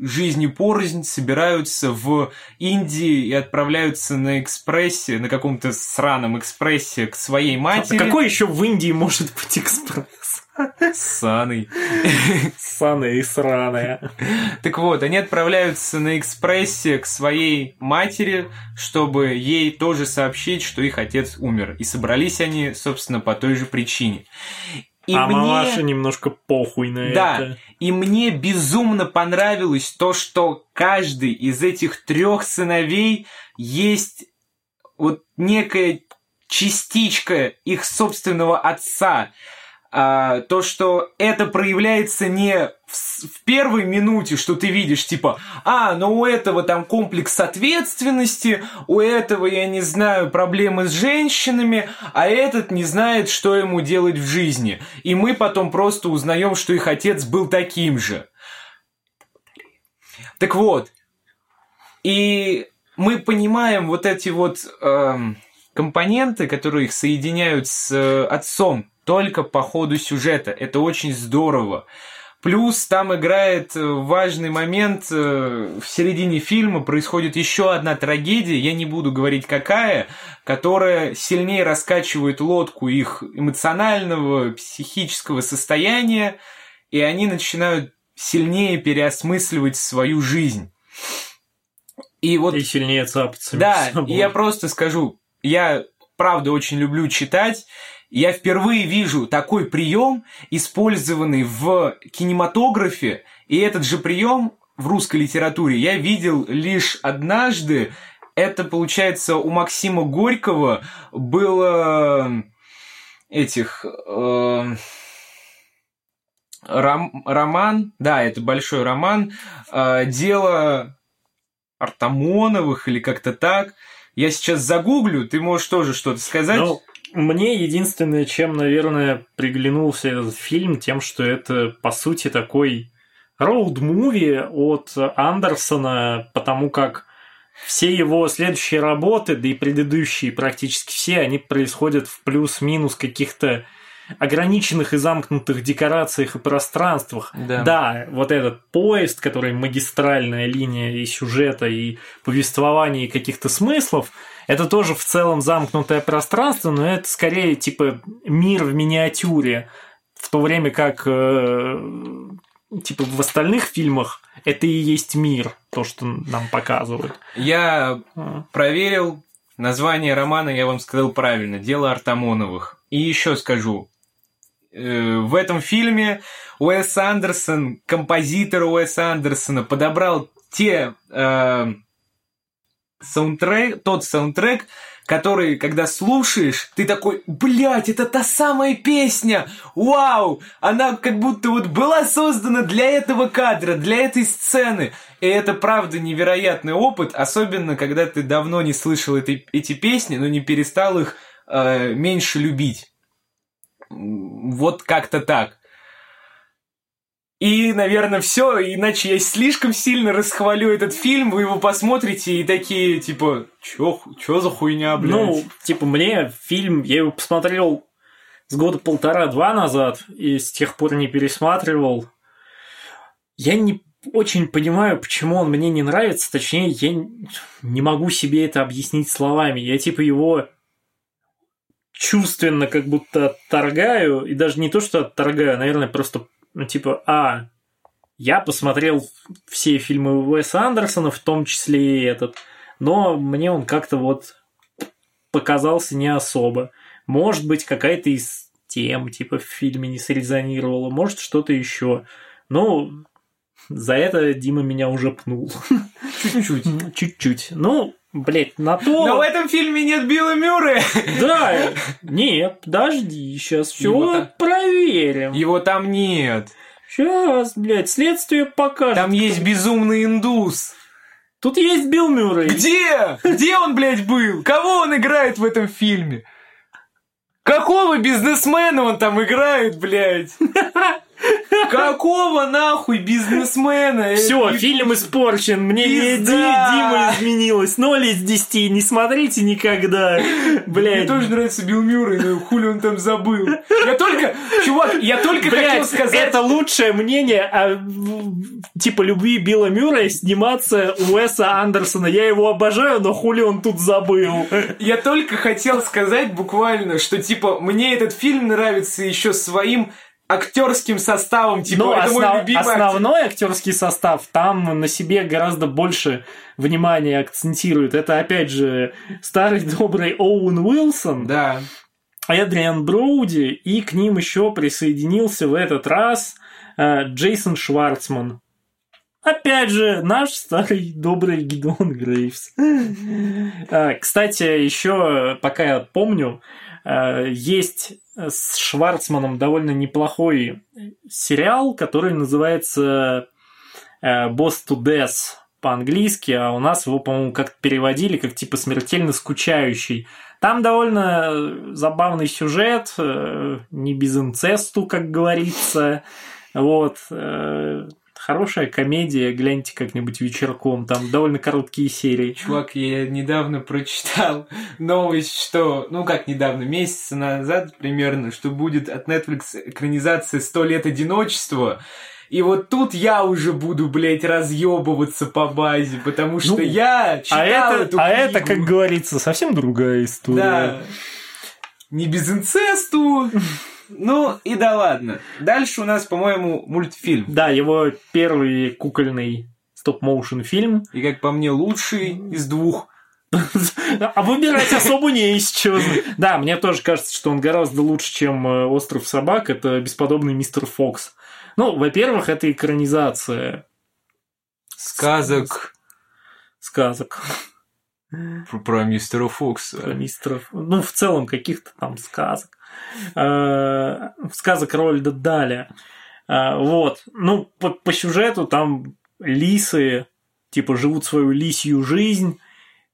жизни порознь собираются в Индии и отправляются на экспрессе, на каком-то сраном экспрессе к своей матери.
А какой еще в Индии может быть экспресс?
Саный.
Саная и сраная.
Так вот, они отправляются на экспрессе к своей матери, чтобы ей тоже сообщить, что их отец умер. И собрались они, собственно, по той же причине.
И а мне... мамаша немножко похуй на
да,
это.
И мне безумно понравилось то, что каждый из этих трех сыновей есть вот некая частичка их собственного отца а, то, что это проявляется не в, в первой минуте, что ты видишь, типа, а, ну у этого там комплекс ответственности, у этого, я не знаю, проблемы с женщинами, а этот не знает, что ему делать в жизни. И мы потом просто узнаем, что их отец был таким же. Так вот, и мы понимаем вот эти вот э, компоненты, которые их соединяют с э, отцом, только по ходу сюжета. Это очень здорово. Плюс там играет э, важный момент, э, в середине фильма происходит еще одна трагедия, я не буду говорить какая, которая сильнее раскачивает лодку их эмоционального, психического состояния, и они начинают сильнее переосмысливать свою жизнь.
И вот... И сильнее цапаться.
Да, и я просто скажу, я правда очень люблю читать, я впервые вижу такой прием, использованный в кинематографе, и этот же прием в русской литературе я видел лишь однажды. Это, получается, у Максима Горького было этих... Э, ром, роман, да, это большой роман, э, дело Артамоновых или как-то так. Я сейчас загуглю, ты можешь тоже что-то сказать. Ну,
мне единственное, чем, наверное, приглянулся этот фильм, тем, что это, по сути, такой роуд-муви от Андерсона, потому как все его следующие работы, да и предыдущие практически все, они происходят в плюс-минус каких-то ограниченных и замкнутых декорациях и пространствах.
Да.
да, вот этот поезд, который магистральная линия и сюжета, и повествования, и каких-то смыслов – это тоже в целом замкнутое пространство, но это скорее типа мир в миниатюре, в то время как э, типа в остальных фильмах это и есть мир, то, что нам показывают.
Я а. проверил название романа, я вам сказал правильно, дело Артамоновых. И еще скажу, э, в этом фильме Уэс Андерсон, композитор Уэса Андерсона, подобрал те э, саундтрек, тот саундтрек, который, когда слушаешь, ты такой, блядь, это та самая песня, вау, она как будто вот была создана для этого кадра, для этой сцены. И это правда невероятный опыт, особенно когда ты давно не слышал этой, эти песни, но не перестал их э, меньше любить. Вот как-то так. И, наверное, все, иначе я слишком сильно расхвалю этот фильм, вы его посмотрите и такие, типа, чё, чё за хуйня, блядь?
Ну, типа, мне фильм, я его посмотрел с года полтора-два назад, и с тех пор не пересматривал. Я не очень понимаю, почему он мне не нравится, точнее, я не могу себе это объяснить словами. Я, типа, его чувственно как будто отторгаю, и даже не то, что отторгаю, а, наверное, просто ну, типа, а, я посмотрел все фильмы Уэса Андерсона, в том числе и этот, но мне он как-то вот показался не особо. Может быть, какая-то из тем, типа, в фильме не срезонировала, может, что-то еще. Ну, за это Дима меня уже пнул.
Чуть-чуть.
Чуть-чуть. Ну, блядь, на то...
Но в этом фильме нет Билла Мюррея.
Да, нет, подожди, сейчас все
там-
проверим.
Его там нет.
Сейчас, блядь, следствие покажет.
Там есть безумный индус.
Тут есть Билл Мюррей.
Где? Где он, блядь, был? Кого он играет в этом фильме? Какого бизнесмена он там играет, блядь? Какого нахуй бизнесмена?
Все, фильм испорчен. Мне не
Пизда.
Ди- Дима изменилась. Ноль из десяти. Не смотрите никогда.
Мне
Блядь.
тоже нравится Билл Мюррей, но хули он там забыл. Я только, чувак, я только хотел
Блядь,
сказать...
это лучшее мнение о типа любви Билла Мюррея сниматься Уэса Андерсона. Я его обожаю, но хули он тут забыл.
Я только хотел сказать буквально, что типа мне этот фильм нравится еще своим актерским составом, типа
Но
это мой
основ-
любимый актер.
основной актерский состав там на себе гораздо больше внимания акцентирует. Это опять же старый добрый Оуэн Уилсон,
Да.
Эдриан Броуди, и к ним еще присоединился в этот раз э, Джейсон Шварцман. Опять же, наш старый добрый Гидеон Грейвс. Э, Кстати, еще, пока я помню, э, есть с Шварцманом довольно неплохой сериал, который называется э, «Boss to Death» по-английски, а у нас его, по-моему, как-то переводили как типа «смертельно скучающий». Там довольно забавный сюжет, э, не без инцесту, как говорится. Вот. Хорошая комедия, гляньте как-нибудь вечерком. Там довольно короткие серии.
Чувак, я недавно прочитал новость, что, ну как недавно, месяца назад примерно, что будет от Netflix экранизация «Сто лет одиночества». И вот тут я уже буду, блядь, разъебываться по базе, потому что
Ну,
я читал
А это,
эту
а это, как говорится, совсем другая история.
Да. Не без инцесту. Ну и да ладно. Дальше у нас, по-моему, мультфильм.
Да, его первый кукольный стоп-моушен фильм.
И как по мне, лучший из двух.
А выбирать особо не из чего. Да, мне тоже кажется, что он гораздо лучше, чем э, «Остров собак». Это бесподобный мистер Фокс. Ну, во-первых, это экранизация
Сказок
сказок
про, про мистера Фокса.
про мистеров. Ну, в целом, каких-то там сказок. Э, Сказок Рольда Даля. Э, Вот. Ну, по, по сюжету там лисы, типа, живут свою лисью жизнь,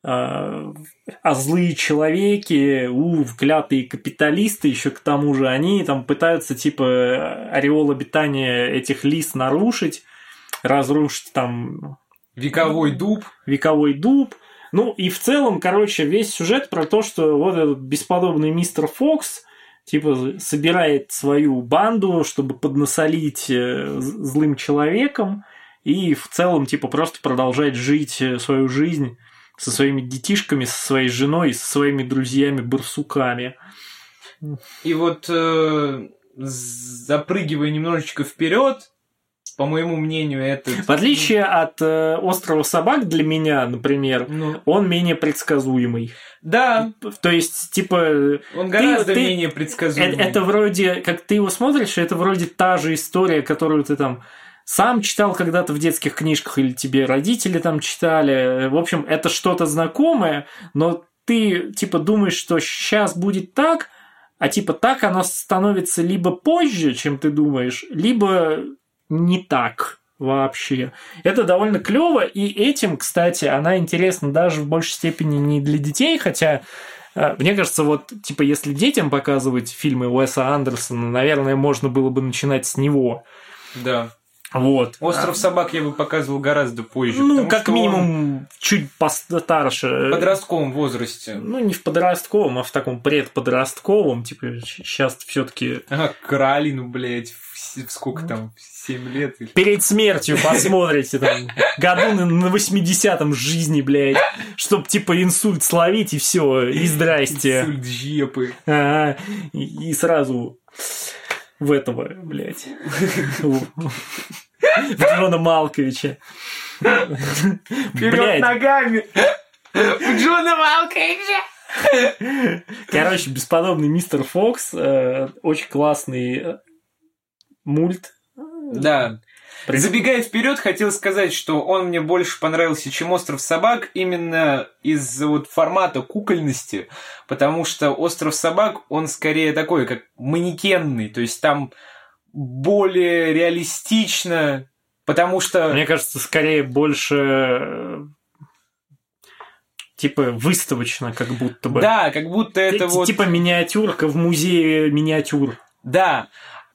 э, а злые человеки, у, вклятые капиталисты еще к тому же, они там пытаются, типа, ореол обитания этих лис нарушить, разрушить там
Вековой дуб.
вековой дуб. Ну и в целом, короче, весь сюжет про то, что вот этот бесподобный мистер Фокс типа собирает свою банду, чтобы поднасолить э, злым человеком и в целом типа просто продолжать жить э, свою жизнь со своими детишками, со своей женой со своими друзьями-барсуками.
И вот э, запрыгивая немножечко вперед, по моему мнению, это...
В отличие от э, острова собак для меня, например,
Ну,
он менее предсказуемый.
да,
То есть, типа,
он гораздо
ты-
менее
Э-
предсказуемый.
Это, вроде, как ты его смотришь, это вроде та же история, которую ты там сам читал когда-то в детских книжках или тебе родители там читали. В общем, это что-то знакомое, но ты типа думаешь, что сейчас будет так, а типа так оно становится либо позже, чем ты думаешь, либо не так вообще. Это довольно клево, и этим, кстати, она интересна даже в большей степени не для детей, хотя э, мне кажется, вот, типа, если детям показывать фильмы Уэса Андерсона, наверное, можно было бы начинать с него.
Да.
Вот.
Остров собак я бы показывал гораздо позже.
Ну, как минимум, чуть постарше.
в подростковом возрасте.
Ну, не в подростковом, а в таком предподростковом. Типа, сейчас все-таки
Ага, Каролину, блядь, в, в сколько там, в 7 лет?
перед смертью посмотрите там году на, на 80-м жизни, блядь, чтоб типа инсульт словить и все, и здрасте.
Инсульт жепы.
Ага, и, и сразу в этого, блядь, в в Джона Малковича.
Вперед ногами! У Джона Малковича!
короче, бесподобный мистер Фокс, э, очень классный мульт.
Да. Забегая вперед, хотел сказать, что он мне больше понравился, чем «Остров собак», именно из-за вот формата кукольности, потому что «Остров собак», он скорее такой, как манекенный, то есть там более реалистично, потому что...
Мне кажется, скорее больше э, типа выставочно, как будто бы.
Да, как будто это
Т-
вот...
Типа миниатюрка в музее миниатюр.
Да.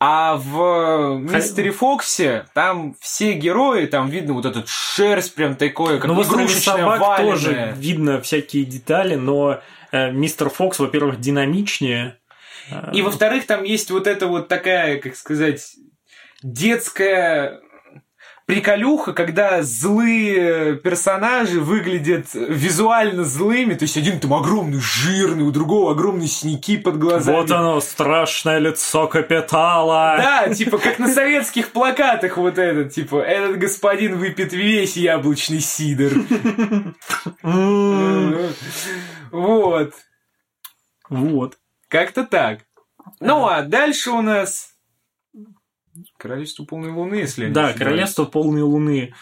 А в Мистере Фоксе там все герои, там видно вот этот шерсть прям такое, как
Ну,
игрушечная,
собак
валеная.
тоже видно всякие детали, но э, мистер Фокс, во-первых, динамичнее. э,
И во-вторых, там есть вот эта вот такая, как сказать, детская приколюха, когда злые персонажи выглядят визуально злыми, то есть один там огромный, жирный, у другого огромные синяки под глазами.
Вот оно, страшное лицо капитала.
Да, типа как на советских плакатах вот этот, типа, этот господин выпьет весь яблочный сидр. Вот.
Вот.
Как-то так. Ну, а дальше у нас Королевство полной луны, если я не
Да,
ошибаюсь.
Королевство полной луны.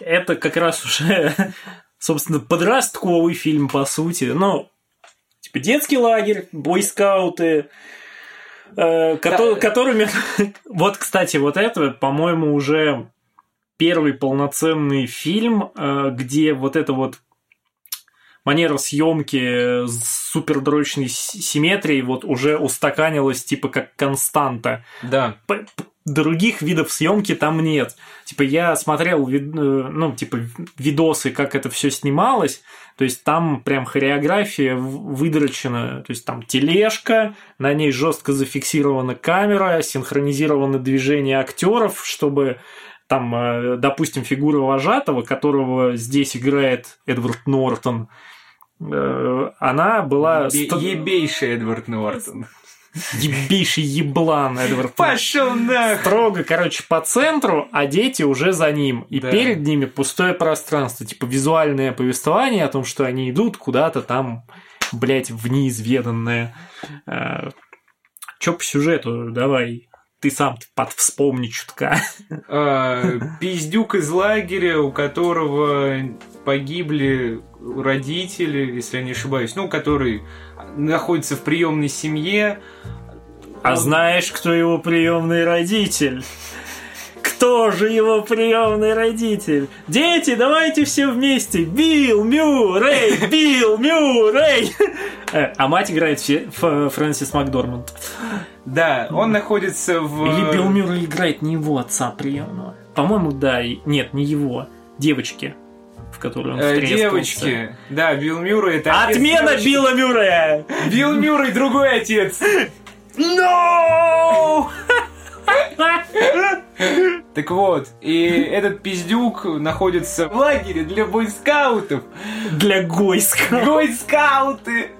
Это как раз уже, собственно, подростковый фильм, по сути. Ну, типа детский лагерь, бойскауты, э, кото-
Да.
которыми... Вот, кстати, вот это, по-моему, уже первый полноценный фильм, э, где вот это вот манера съемки с супердрочной симметрией вот уже устаканилась типа как константа
Да.
п- других видов съемки там нет. Типа я смотрел, э, ну, типа видосы, как это все снималось. То есть там прям хореография выдрочена. То есть там тележка, на ней жестко зафиксирована камера, синхронизированы движения актеров, чтобы там, э, допустим, фигура вожатого, которого здесь играет Эдвард Нортон, э, она была...
Ебейший Эдвард Нортон.
Ебейший еблан Эдвард
Пошел нахуй!
строго, короче, по центру, а дети уже за ним. И
Да.
перед ними пустое пространство. Типа визуальное повествование о том, что они идут куда-то там, блядь, в неизведанное. Э, Чё по сюжету? Давай. Ты сам под вспомни чутка.
А, Пиздюк из лагеря, у которого погибли родители, если я не ошибаюсь, ну, который находится в приемной семье.
А знаешь, кто его приемный родитель? Кто же его приемный родитель? Дети, давайте все вместе. Билл Мюррей, Билл Мюррей. Э, А мать играет Фрэнсис Макдорманд.
Да, он находится в...
Или Билл Мюррей играет не его отца приемного. По-моему, да. Нет, не его. Девочки, в которую он
Э. Девочки. Да, Билл Мюррей это
Отмена. Билла Мюррея!
Билл Мюррей другой отец.
No!
Так вот, и этот пиздюк находится в лагере для бойскаутов.
Для Гойска.
Бойскауты!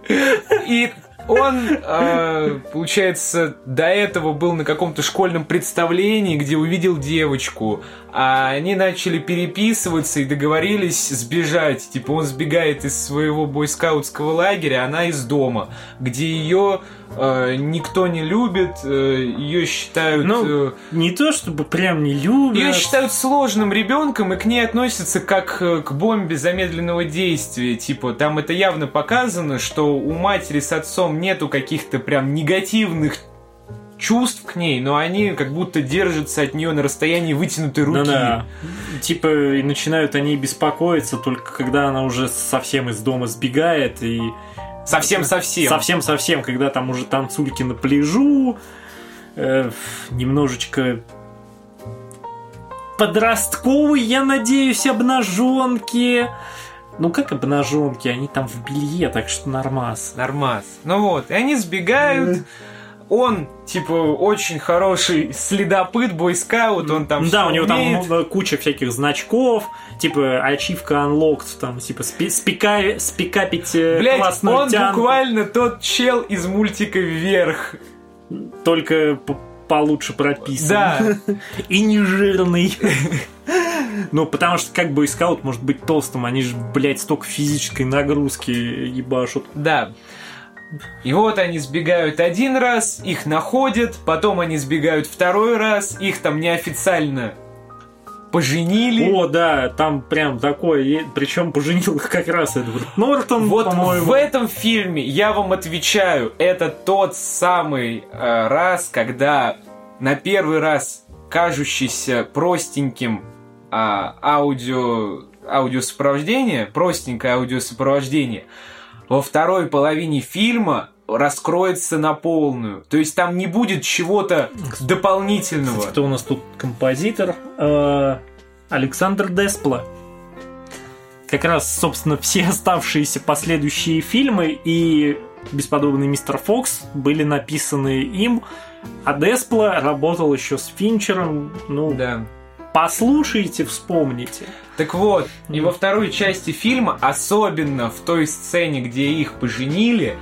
И он, э, получается, до этого был на каком-то школьном представлении, где увидел девочку, а они начали переписываться и договорились сбежать. Типа он сбегает из своего бойскаутского лагеря, она из дома, где ее э, никто не любит, э, ее считают...
Ну,
э,
Не то, чтобы прям не любят.
ее считают сложным ребенком и к ней относятся как э, к бомбе замедленного действия. Типа, там это явно показано, что у матери с отцом нету каких-то прям негативных чувств к ней, но они как будто держатся от нее на расстоянии вытянутой руки.
Ну да. Типа, и начинают они беспокоиться только когда она уже совсем из дома сбегает и
Совсем-совсем.
Совсем-совсем, когда там уже танцульки на пляжу, э, немножечко подростковый, я надеюсь, обнаженки. Ну как обнаженки, они там в белье, так что нормас.
Нормас. Ну вот, и они сбегают. Он, типа, очень хороший следопыт, бойскаут, он там
да, у него там
умеет.
много- куча всяких значков, типа ачивка unlocked, там, типа спи- спика- спикапить э,
Блять,
классную
он
тянку.
буквально тот чел из мультика «Вверх».
только получше прописан.
Да.
И не жирный. Ну, потому что как бы скаут может быть толстым, они же, блядь, столько физической нагрузки ебашут.
Да. И вот они сбегают один раз, их находят, потом они сбегают второй раз, их там неофициально поженили.
О, да, там прям такое, причем поженил их как раз Эдвард Нортон,
Вот
по-моему.
в этом фильме я вам отвечаю, это тот самый э, раз, когда на первый раз кажущийся простеньким а, аудио аудиосопровождение, простенькое аудиосопровождение, во второй половине фильма раскроется на полную. То есть там не будет чего-то дополнительного.
Кстати, кто у нас тут композитор? Э, Александр Деспла. Как раз, собственно, все оставшиеся последующие фильмы и «Бесподобный мистер Фокс» были написаны им, а Деспла работал еще с Финчером. Ну,
Да.
Послушайте, вспомните.
Так вот, и во второй части фильма, особенно в той сцене, где их поженили,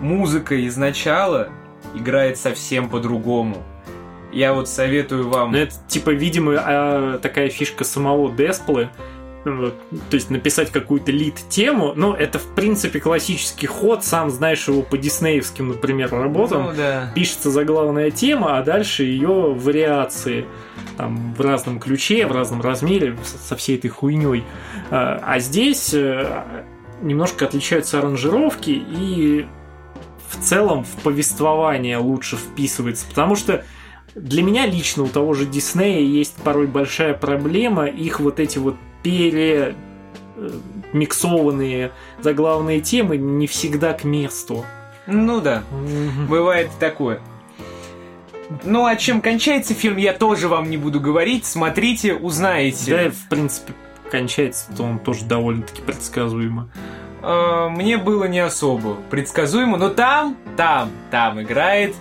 музыка из начала играет совсем по-другому. Я вот советую вам...
Ну, это, типа, видимо, а, такая фишка самого Десплы. То есть написать какую-то лид-тему, ну, это, в принципе, классический ход, сам знаешь его по диснеевским, например, работам.
Ну да.
Пишется заглавная тема, а дальше ее вариации там, в разном ключе, в разном размере, со всей этой хуйней. А а здесь э, немножко отличаются аранжировки и в целом в повествование лучше вписывается, потому что для меня лично у того же Диснея есть порой большая проблема их вот эти вот пере э, заглавные темы не всегда к месту.
Ну да. Бывает такое. Ну, а чем кончается фильм, я тоже вам не буду говорить. Смотрите, узнаете.
Да, в принципе, кончается, то он тоже довольно-таки предсказуемо.
А, мне было не особо предсказуемо, но там, там, там играет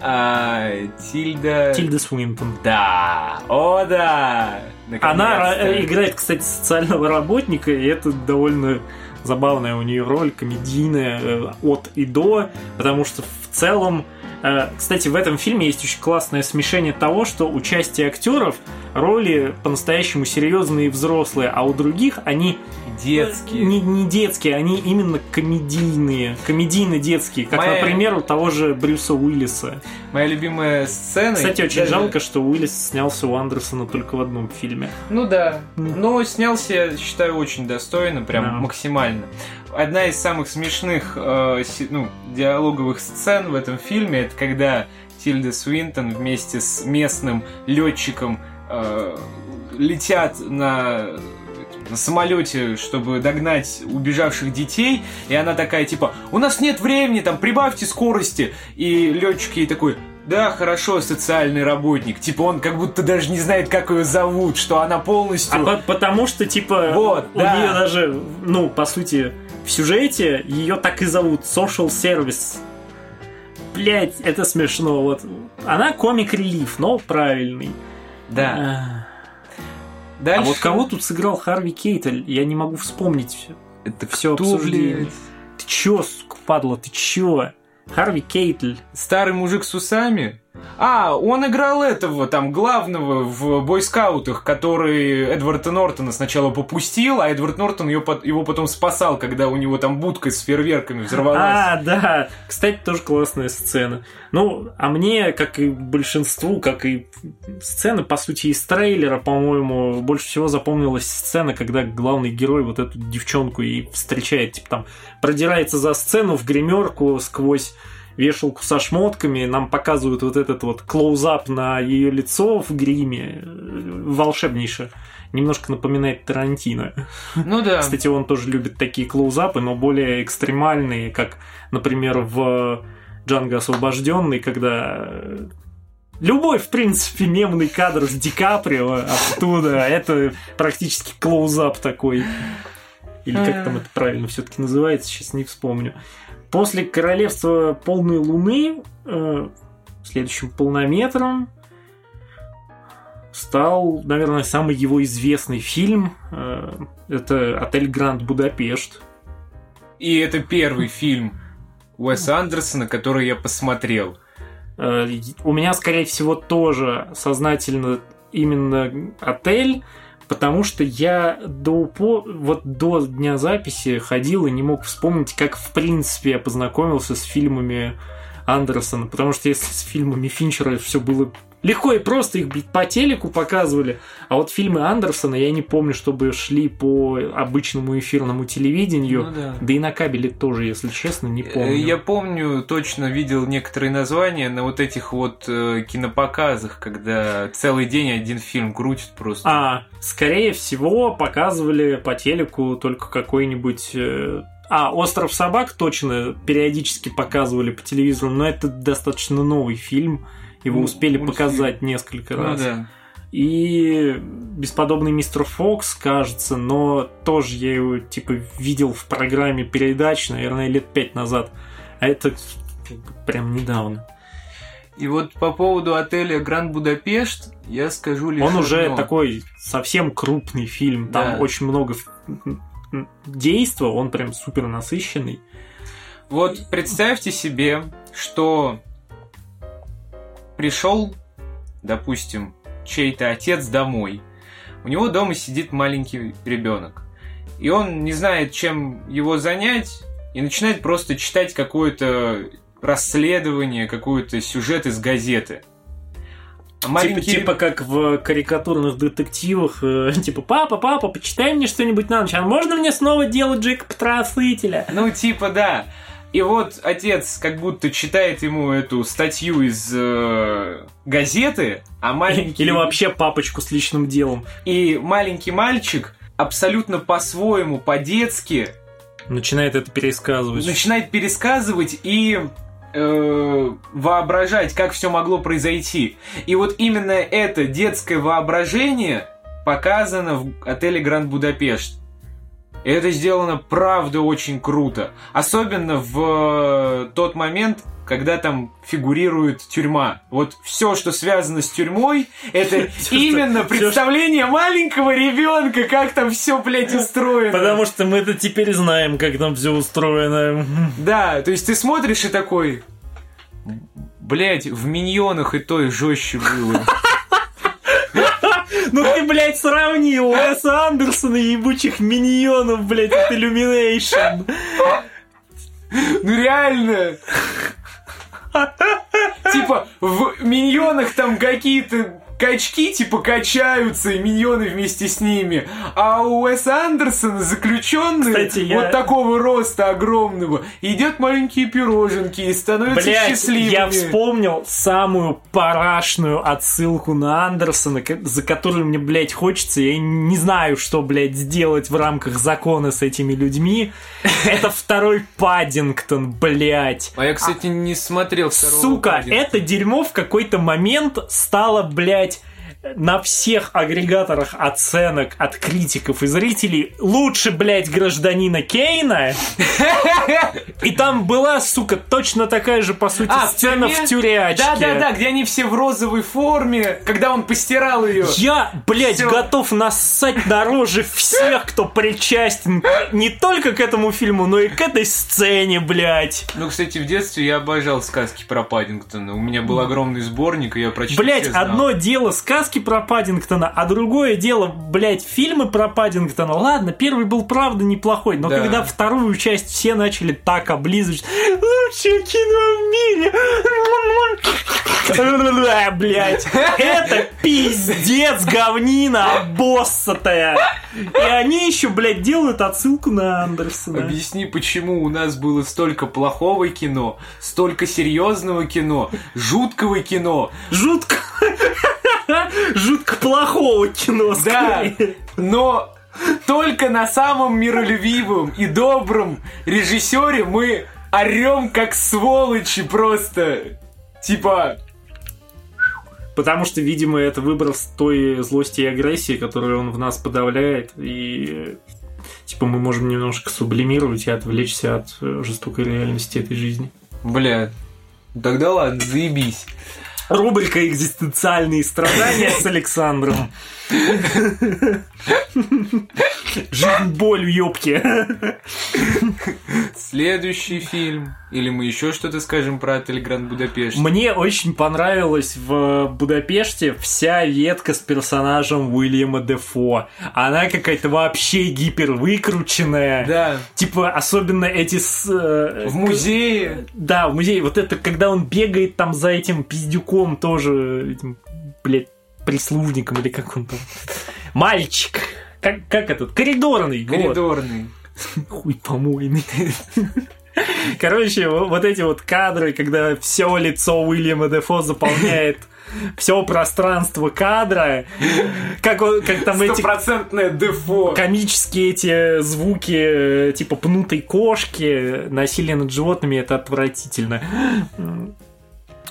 а, Тильда...
Тильда Свинтон.
Да, о да!
Она играет, кстати, социального работника, и это довольно забавная у нее роль, комедийная, э, от и до, потому что в целом... э, Кстати, в этом фильме есть очень классное смешение того, что у части актеров роли по-настоящему серьезные и взрослые, а у других они
Детские.
Не, не детские, они именно комедийные, комедийно-детские, как,
Моя-
например, у того же Брюса Уиллиса.
Моя любимая сцена...
Кстати, очень
даже-
жалко, что Уиллис снялся у Андерсона только в одном фильме.
Ну да. Но снялся, считаю, очень достойно, прям
Да.
максимально. Одна из самых смешных э, ну, диалоговых сцен в этом фильме это когда Тильда Свинтон вместе с местным летчиком э, летят на на самолете, чтобы догнать убежавших детей, и она такая типа, у нас нет времени, там, прибавьте скорости, и летчик ей такой, да, хорошо, социальный работник, типа он как будто даже не знает, как ее зовут, что она полностью...
А по- потому что, типа,
Вот,
у
да.
нее даже, ну, по сути, в сюжете ее так и зовут Social Service. Блять, это смешно. Вот она комик-релиф, но правильный.
Да.
А
Дальше...
вот кого тут сыграл Харви Кейтель? Я не могу вспомнить.
Это
Все
кто,
обсуждение.
блядь?
Ты чё, сука, падла, ты чё? Харви Кейтель.
Старый мужик с усами? А, он играл этого, там, главного в бойскаутах, который Эдварда Нортона сначала попустил, а Эдвард Нортон ее, его потом спасал, когда у него там будка с фейерверками взорвалась.
А, да. Кстати, тоже классная сцена. Ну, а мне, как и большинству, как и сцена, по сути, из трейлера, по-моему, больше всего запомнилась сцена, когда главный герой вот эту девчонку и встречает, типа там, продирается за сцену в гримерку сквозь вешалку со шмотками, нам показывают вот этот вот клоузап на ее лицо в гриме, волшебнейше. Немножко напоминает Тарантино.
Ну да.
Кстати, он тоже любит такие клоузапы, но более экстремальные, как, например, в Джанго освобожденный, когда э, любой, в принципе, мемный кадр с Ди Каприо оттуда, это практически клоузап такой. Или как там это правильно все-таки называется, сейчас не вспомню. После королевства полной луны э, следующим полнометром стал, наверное, самый его известный фильм. Э, Это «Отель Гранд Будапешт».
И это первый фильм Уэса Андерсона, который я посмотрел.
Э, У меня, скорее всего, тоже сознательно именно «Отель», потому что я до, упо- вот до дня записи ходил и не мог вспомнить, как в принципе я познакомился с фильмами Андерсона. Потому что если с фильмами Финчера все было легко и просто, их по телеку показывали. А вот фильмы Андерсона я не помню, чтобы шли по обычному эфирному телевидению.
Ну да.
Да и на кабеле тоже, если честно, не помню.
Э, Я помню, точно видел некоторые названия на вот этих вот э, кинопоказах, когда целый день один фильм крутит просто.
А, скорее всего, показывали по телеку только какой-нибудь... э, А, «Остров собак» точно периодически показывали по телевизору, но это достаточно новый фильм. Его успели
мультфильм.
показать несколько
Ну
раз.
да.
И бесподобный мистер Фокс, кажется, но тоже я его типа видел в программе передач, наверное, лет пять назад. А это прям недавно.
И вот по поводу отеля Гранд Будапешт я скажу лишь
Он уже
одно.
такой совсем крупный фильм. Там
Да.
очень много действия, он прям супер насыщенный.
Вот представьте себе, что пришел, допустим, чей-то отец домой. У него дома сидит маленький ребенок. И он не знает, чем его занять, и начинает просто читать какое-то расследование, какой-то сюжет из газеты. А
Типа,
маленький
типа как в карикатурных детективах, э, типа, папа, папа, почитай мне что-нибудь на ночь, а можно мне снова делать Джека Потрошителя?
Ну, типа, да. И вот отец как будто читает ему эту статью из э, газеты, а маленький...
Или вообще папочку с личным делом.
И маленький мальчик абсолютно по-своему, по-детски
Начинает это пересказывать.
начинает пересказывать и э, воображать, как все могло произойти. И вот именно это детское воображение показано в отеле Гранд Будапешт. И это сделано, правда, очень круто. Особенно в э, тот момент, когда там фигурирует тюрьма. Вот все, что связано с тюрьмой, это именно представление маленького ребенка, как там все, блядь, устроено.
Потому что мы это теперь знаем, как там все устроено.
Да, то есть ты смотришь и такой... Блять, в миньонах и то и жестче было.
Ну ты, блядь, сравнил Уэса Андерсона и ебучих миньонов, блядь, от Illumination.
Ну реально! Типа, в миньонах там какие-то качки, типа, качаются, и миньоны вместе с ними. А у Уэса Андерсона заключенные
Кстати, я-
вот такого роста огромного едят маленькие пироженки и становятся
Блять,
счастливыми.
я вспомнил самую парашную отсылку на Андерсона, за которую мне, блядь, хочется. Я не знаю, что, блядь, сделать в рамках закона с этими людьми. Это второй Паддингтон, блядь.
А я, кстати, не смотрел
Сука, это дерьмо в какой-то момент стало, блядь, на всех агрегаторах оценок от критиков и зрителей лучше, блядь, гражданина Кейна. И там была, сука, точно такая же, по сути,
А, в
сцена
тюрьме?
в тюрячке.
Да-да-да, где они все в розовой форме, когда он постирал ее.
Я, блядь,
Всё.
готов нассать на рожи всех, кто причастен не только к этому фильму, но и к этой сцене, блядь.
Ну, кстати, в детстве я обожал сказки про Паддингтона. У меня был огромный сборник, и я прочитал.
Блять, одно дело сказки про Паддингтона, а другое дело, блять, фильмы про Паддингтона. Ладно, первый был правда неплохой, но
Да.
когда вторую часть все начали так облизывать, лучшее кино в мире. Блять, это пиздец говнина обоссатая. И они еще, блядь, делают отсылку на Андерсона.
Объясни, почему у нас было столько плохого кино, столько серьезного кино, жуткого кино.
Жутко. Жутко плохого кино,
Да, но только на самом миролюбивом и добром режиссере мы орем как сволочи просто. Типа,
Потому что, видимо, это выброс той злости и агрессии, которую он в нас подавляет, и типа мы можем немножко сублимировать и отвлечься от жестокой реальности этой жизни.
бля, тогда ладно, заебись.
Рубрика «Экзистенциальные страдания» с Александром. Жизнь боль в ёбке.
Следующий фильм. Или мы еще что-то скажем про отель Гранд Будапешт?
Мне очень понравилась в Будапеште вся ветка с персонажем Уильяма Дефо. Она какая-то вообще гипер выкрученная.
Да.
Типа, особенно эти... С, э,
В музее.
Да, в музее. Вот это, когда он бегает там за этим пиздюком тоже, этим, блядь, прислужником или как он там. Мальчик. Как, как этот? Коридорный. вот. Хуй помойный. Короче, вот эти вот кадры, когда все лицо Уильяма Дефо заполняет все пространство кадра, как, он- как там эти
Стопроцентное дефо.
комические эти звуки, э, типа пнутой кошки, насилие над животными, это отвратительно.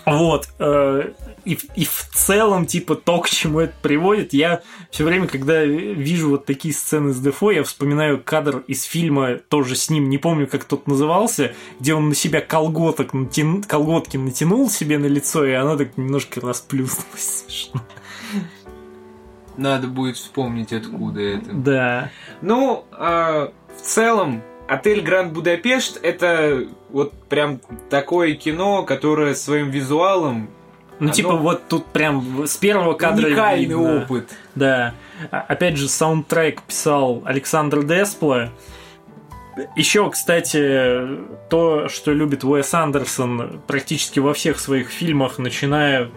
Вот. э, И, в- и в целом, типа, то, к чему это приводит, я все время, когда вижу вот такие сцены с Дефо, я вспоминаю кадр из фильма, тоже с ним, не помню, как тот назывался, где он на себя колготок натян- колготки натянул себе на лицо, и оно так немножко расплюснулось. Смешно.
Надо будет вспомнить, откуда это.
Да.
Ну, а, в целом, отель Гранд Будапешт это вот прям такое кино, которое своим визуалом
Ну,
Оно-
типа, вот тут прям с первого кадра
уникальный
видно.
опыт.
Да. А- Опять же, саундтрек писал Александр Деспла. Еще, кстати, то, что любит Уэс Андерсон практически во всех своих фильмах, начиная,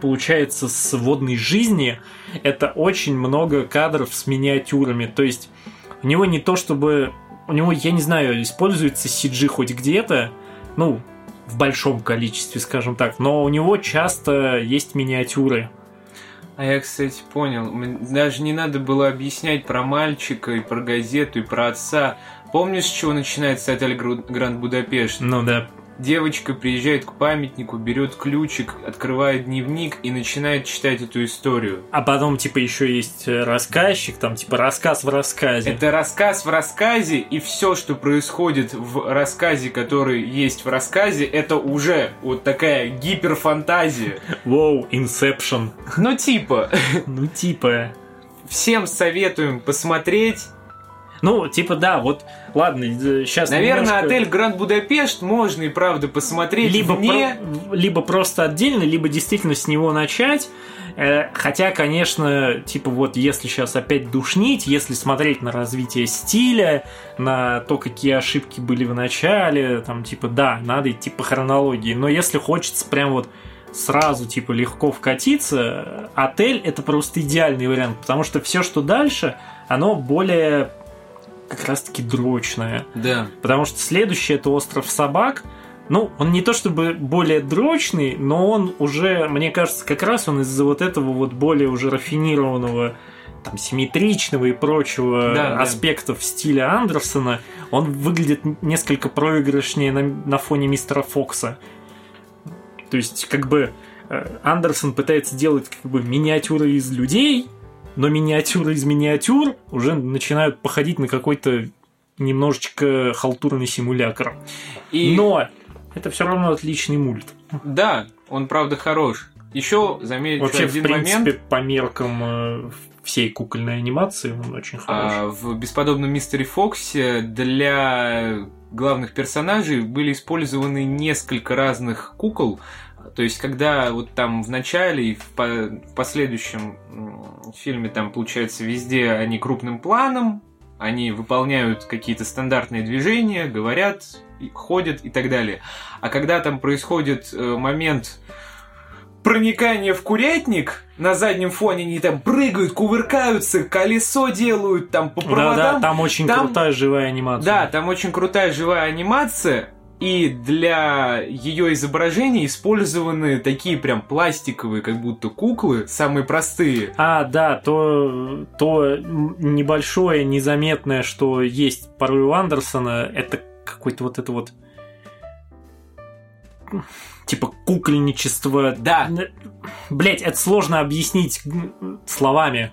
получается, с водной жизни, это очень много кадров с миниатюрами. То есть у него не то чтобы... У него, я не знаю, используется CG хоть где-то, ну, в большом количестве, скажем так, но у него часто есть миниатюры.
А я, кстати, понял. Даже не надо было объяснять про мальчика и про газету и про отца. Помнишь, с чего начинается отель Гранд Будапешт?
Ну да,
Девочка приезжает к памятнику, берет ключик, открывает дневник и начинает читать эту историю.
А потом, типа, еще есть э, рассказчик, там, типа, рассказ в рассказе.
Это рассказ в рассказе, и все, что происходит в рассказе, который есть в рассказе, это уже вот такая гиперфантазия.
Воу, Inception.
Ну, типа,
Ну, типа...
всем советуем посмотреть.
Ну, типа, да, вот, ладно, сейчас
Наверное, отель Гранд Будапешт можно и правда посмотреть
либо,
вне...
про- либо просто отдельно, либо действительно с него начать. Э, Хотя, конечно, типа вот если сейчас опять душнить, если смотреть на развитие стиля, на то, какие ошибки были в начале, там, типа, да, надо идти по хронологии. Но если хочется прям вот сразу, типа, легко вкатиться, отель это просто идеальный вариант, потому что все, что дальше, оно более как раз-таки дрочное.
Да.
Потому что следующий это остров собак. Ну, он не то чтобы более дрочный, но он уже, мне кажется, как раз он из-за вот этого вот более уже рафинированного, там, симметричного и прочего
Да, да.
аспектов стиля Андерсона, он выглядит несколько проигрышнее на, на фоне мистера Фокса. То есть, как бы, э, Андерсон пытается делать как бы миниатюры из людей, но миниатюры из миниатюр уже начинают походить на какой-то немножечко халтурный симулятор.
И
Но это все равно отличный мульт.
да, он правда хорош. Еще замечу
Вообще, в
один
принципе,
момент.
по меркам э, всей кукольной анимации он очень хороший.
А, в бесподобном мистере Фоксе для главных персонажей были использованы несколько разных кукол. То есть, когда вот там в начале и в, по- в последующем фильме там, получается, везде они крупным планом, они выполняют какие-то стандартные движения, говорят, ходят и так далее. А когда там происходит э, момент проникания в курятник, на заднем фоне они там прыгают, кувыркаются, колесо делают, там по проводам.
Да-да, там очень
там-
крутая живая анимация.
Да, там очень крутая живая анимация, и для ее изображения использованы такие прям пластиковые, как будто куклы, самые простые.
А, да, то, то небольшое, незаметное, что есть порой у Андерсона, это какой-то вот это вот типа кукольничество.
Да.
Блять, это сложно объяснить словами.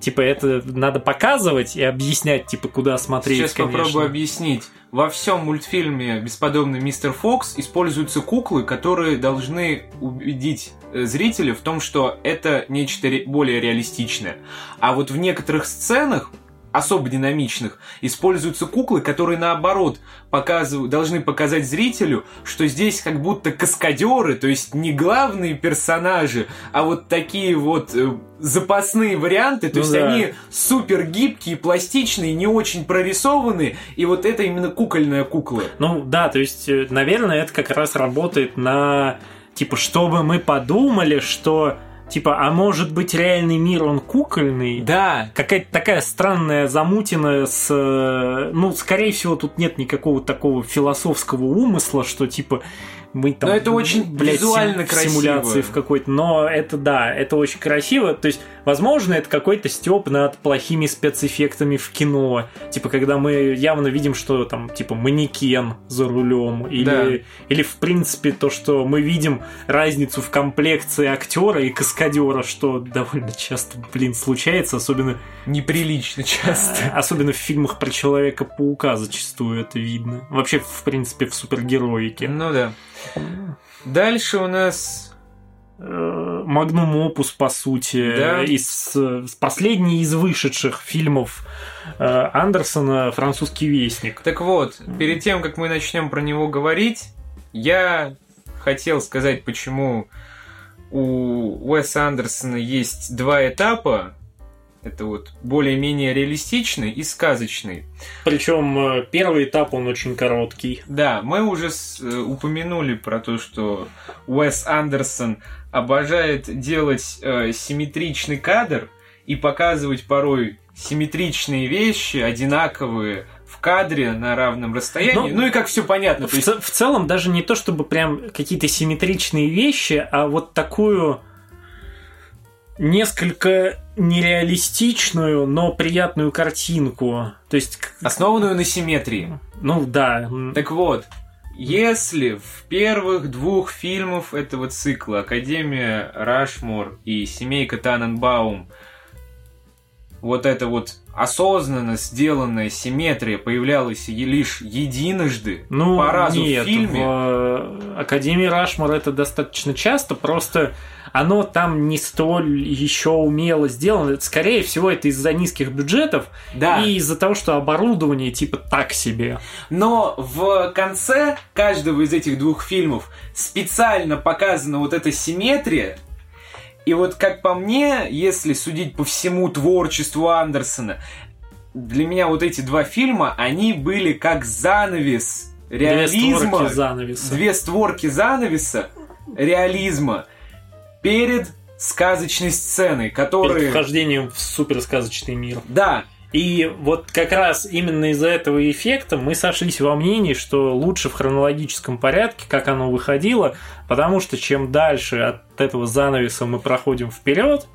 Типа, это надо показывать и объяснять, типа, куда смотреть,
Сейчас
конечно.
попробую объяснить. Во всем мультфильме «Бесподобный мистер Фокс» используются куклы, которые должны убедить э, зрителя в том, что это нечто более реалистичное. А вот в некоторых сценах особо динамичных, используются куклы, которые наоборот показывают, должны показать зрителю, что здесь как будто каскадеры, то есть не главные персонажи, а вот такие вот э, запасные варианты, то
Ну
есть
да.
они супер гибкие, пластичные, не очень прорисованные, и вот это именно кукольная кукла.
Ну да, то есть, э, наверное, это как раз работает на типа, чтобы мы подумали, что типа, а может быть реальный мир он кукольный?
Да,
Какая-то такая странная замутина с... э, Ну, скорее всего, тут нет никакого такого философского умысла, что типа мы там...
Но это очень
блядь,
визуально
сим-
красиво.
Симуляции в какой-то... Но это, да, это очень красиво. То есть, возможно, это какой-то стёб над плохими спецэффектами в кино. Типа, когда мы явно видим, что там, типа, манекен за рулем. Или,
Да.
или в принципе, то, что мы видим разницу в комплекции актера и каскадера, что довольно часто, блин, случается, особенно
неприлично часто.
Особенно в фильмах про Человека-паука зачастую это видно. Вообще, в принципе, в супергероике.
Ну да. Дальше у нас
Магнум Опус, по сути,
Да.
из последний из вышедших фильмов э, Андерсона «Французский вестник».
Так вот, перед тем, как мы начнем про него говорить, я хотел сказать, почему у Уэса Андерсона есть два этапа. Это вот более-менее реалистичный и сказочный.
Причем э, первый этап, он очень короткий.
Да, мы уже с- э, упомянули про то, что Уэс Андерсон обожает делать э, симметричный кадр и показывать порой симметричные вещи, одинаковые в кадре на равном расстоянии.
Ну,
Ну, и как все понятно.
В,
то есть
в целом, даже не то, чтобы прям какие-то симметричные вещи, а вот такую несколько нереалистичную, но приятную картинку. То есть,
основанную на симметрии.
ну да,
Так вот, если в первых двух фильмах этого цикла Академия Рашмор и Семейка Таненбаум вот эта вот осознанно сделанная симметрия появлялась лишь единожды
Ну,
по разу
нет,
в фильме.
в Академии Рашмар это достаточно часто, просто оно там не столь еще умело сделано. Скорее всего, это из-за низких бюджетов
Да.
и из-за того, что оборудование типа так себе.
Но в конце каждого из этих двух фильмов специально показана вот эта симметрия. И вот как по мне, если судить по всему творчеству Андерсона, для меня вот эти два фильма, они были как занавес
Две
реализма.
створки занавеса.
Две створки занавеса реализма перед сказочной сценой,
Перед
которые...
вхождением в суперсказочный мир.
Да,
И вот как раз именно из-за этого эффекта мы сошлись во мнении, что лучше в хронологическом порядке, как оно выходило, потому что чем дальше от этого занавеса мы проходим вперед,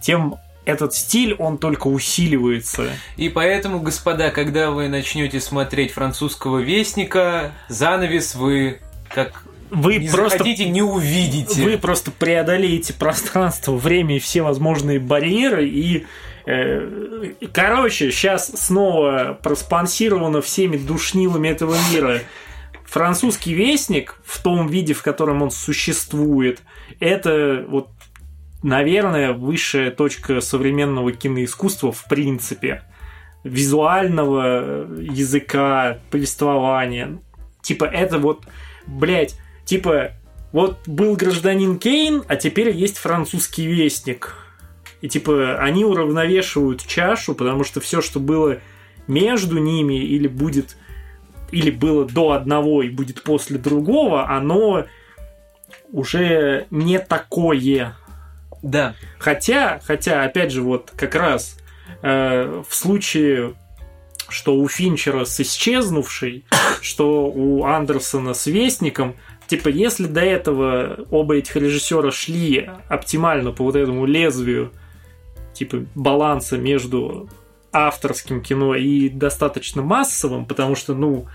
тем этот стиль, он только усиливается.
И поэтому, господа, когда вы начнете смотреть французского вестника, занавес вы как
Вы
не
просто
захотите, не увидите.
вы просто преодолеете пространство, время и все возможные барьеры и э, короче, сейчас снова проспонсировано всеми душнилами этого мира. Французский вестник в том виде, в котором он существует, это вот, наверное, высшая точка современного киноискусства в принципе. Визуального языка, повествования. Типа, это вот, блядь, типа, вот был гражданин Кейн, а теперь есть французский вестник. И типа они уравновешивают чашу, потому что все, что было между ними или будет или было до одного и будет после другого, оно уже не такое.
Да.
Хотя, хотя, опять же, вот как раз э, в случае, что у Финчера с исчезнувшей, что у Андерсона с Вестником, типа, если до этого оба этих режиссера шли оптимально по вот этому лезвию, типа, баланса между авторским кино и достаточно массовым, потому что, ну,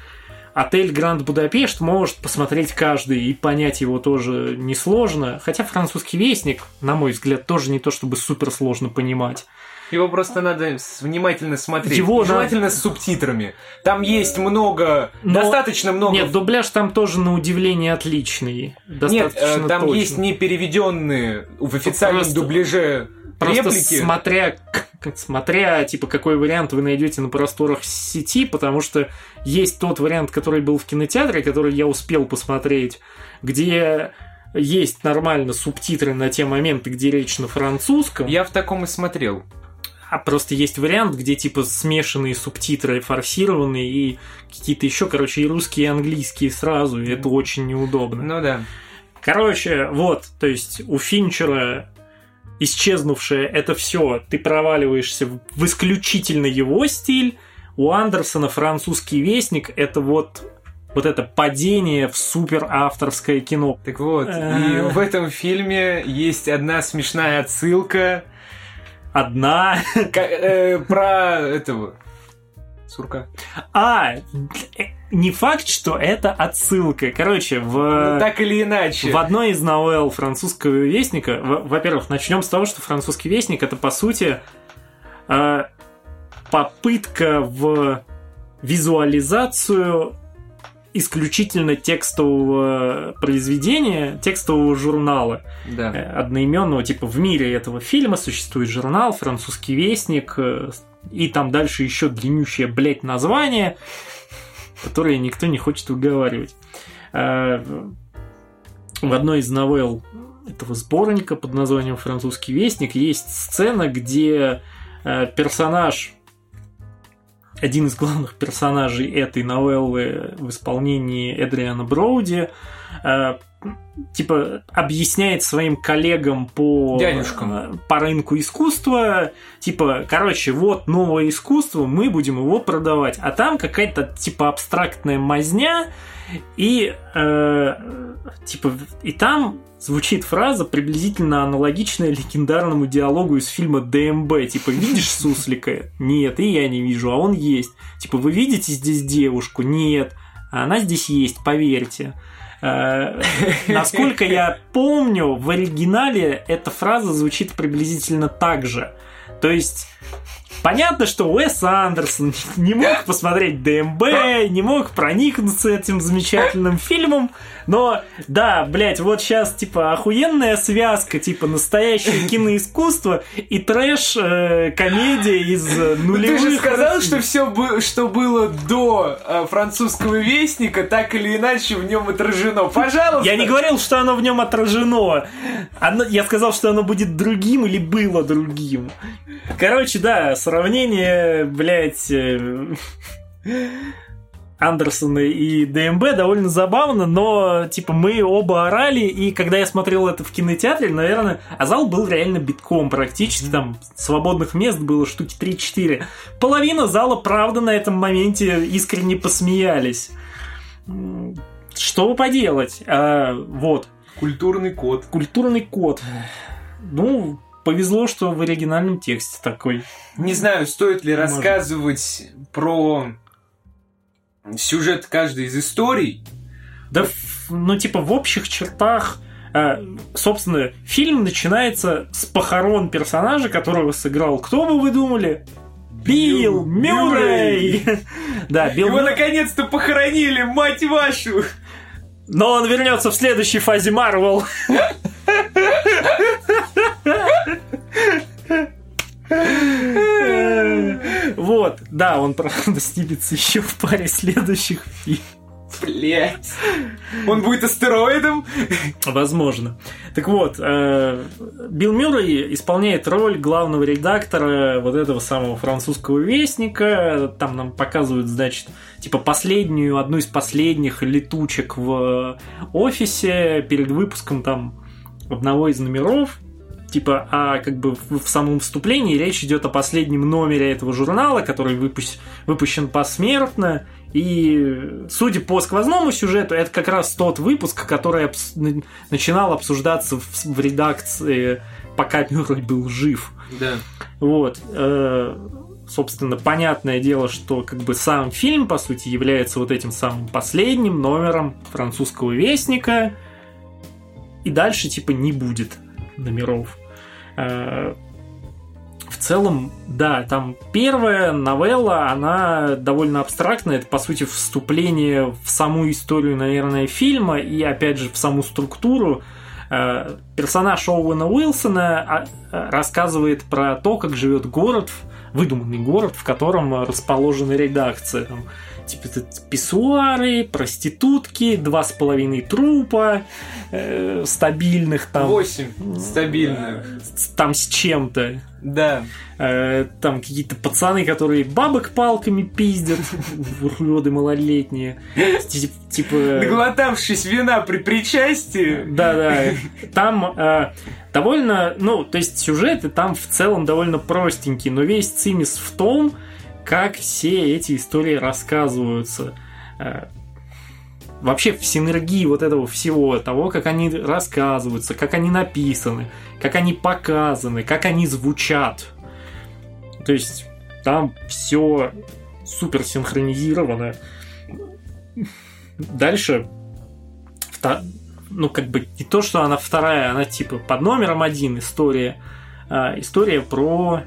Отель Гранд Будапешт может посмотреть каждый и понять его тоже несложно. Хотя французский вестник, на мой взгляд, тоже не то чтобы супер сложно понимать.
Его просто надо внимательно смотреть.
Его
желательно с субтитрами. Там есть много,
Но-
достаточно много.
Нет, дубляж там тоже на удивление отличный.
Нет,
Достаточно
э, там
точный.
есть не переведенные в официальном
Просто-
дубляже
Просто
реплики.
смотря, к- смотря, типа, какой вариант вы найдете на просторах сети, потому что есть тот вариант, который был в кинотеатре, который я успел посмотреть, где есть нормально субтитры на те моменты, где речь на французском,
Я в таком и смотрел.
А просто есть вариант, где типа смешанные субтитры, форсированные и какие-то еще, короче, и русские, и английские сразу, и это очень неудобно.
Ну да.
Короче, вот, то есть у Финчера исчезнувшее это все, ты проваливаешься в- исключительно его стиль. У Андерсона французский вестник это вот вот это падение в супер авторское кино.
Так вот, и
Э.
в этом фильме есть одна смешная отсылка
Одна.
э, про этого сурка.
А, э, не факт, что это отсылка. Короче, в...
Ну, так или иначе.
В одной из новелл французского вестника, во-первых, начнем с того, что французский вестник это по сути э, попытка в визуализацию исключительно текстового произведения, текстового журнала
Да.
э, одноименного, типа в мире этого фильма существует журнал «Французский вестник», э, и там дальше еще длиннющее, блядь, название, которое никто не хочет выговаривать. Э, В одной из новелл этого сборника под названием «Французский вестник» есть сцена, где персонаж один из главных персонажей этой новеллы в исполнении Эдриана Броуди э, типа объясняет своим коллегам по
Дядюшкам.
э, по рынку искусства, типа, короче, вот новое искусство, мы будем его продавать, а там какая-то типа абстрактная мазня и э, типа и там звучит фраза приблизительно аналогичная легендарному диалогу из фильма ДМБ. Типа, видишь суслика? Нет, и я не вижу, а он есть. Типа, вы видите здесь девушку? Нет. А она здесь есть, поверьте. Э, Насколько я помню, в оригинале эта фраза звучит приблизительно так же. То есть, понятно, что Уэс Андерсон не мог посмотреть ДМБ, не мог проникнуться этим замечательным фильмом, но, да, блядь, вот сейчас, типа, охуенная связка, типа, настоящее киноискусство и трэш-комедия из э,
Ну,
нулевых.
ты же сказал,
России.
что все, что было до э, французского вестника, так или иначе в нем отражено. Пожалуйста.
Я не говорил, что оно в нем отражено. Оно- я сказал, что оно будет другим или было другим. Короче, да, сравнение, блядь, э, Андерсона и ДМБ довольно забавно, но, типа, мы оба орали, и когда я смотрел это в кинотеатре, наверное, а зал был реально битком практически, там свободных мест было штуки 3-4. Половина зала, правда, на этом моменте искренне посмеялись. Что поделать? А, вот,
Культурный код.
культурный код. Ну, повезло, что в оригинальном тексте такой.
Не знаю, стоит ли
Может.
рассказывать про сюжет каждой из историй.
Да, ну, типа, в общих чертах, э, собственно, фильм начинается с похорон персонажа, которого сыграл, кто бы вы думали? Билл Мюррей! Да, Билл
Его наконец-то похоронили, мать вашу!
Но он вернется в следующей фазе Марвел. Вот, да, он, правда, снимется еще в паре следующих фильмов.
Блять. Он будет астероидом?
Возможно. Так вот, э, Билл Мюррей исполняет роль главного редактора вот этого самого французского вестника. Там нам показывают, значит, типа последнюю, одну из последних летучек в офисе перед выпуском там одного из номеров. Типа, а как бы в, самом вступлении речь идет о последнем номере этого журнала, который выпущ- выпущен посмертно. И, судя по сквозному сюжету, это как раз тот выпуск, который обс- на- начинал обсуждаться в, в редакции, пока Мюррей был жив.
Да.
Вот. э, собственно, понятное дело, что как бы сам фильм, по сути, является вот этим самым последним номером французского вестника. И дальше, типа, не будет номеров. Э, В целом, да, там первая новелла, она довольно абстрактная, это, по сути, вступление в саму историю, наверное, фильма и, опять же, в саму структуру. Э, персонаж Оуэна Уилсона а, рассказывает про то, как живет город, выдуманный город, в котором расположена редакция. Там, типа писсуары, проститутки, два с половиной трупа э, стабильных там.
Восемь стабильных.
Там с чем-то.
Да.
Э, там какие-то пацаны, которые бабок палками пиздят, уроды малолетние. Типа...
Наглотавшись вина при причастии.
Да-да. Там э, довольно, ну, то есть сюжеты там в целом довольно простенькие, но весь цимис в том, как все эти истории рассказываются. Э, вообще в синергии вот этого всего, того, как они рассказываются, как они написаны, как они показаны, как они звучат. То есть там все супер синхронизировано. Дальше, ну как бы не то, что она вторая, она типа под номером один история. А, история про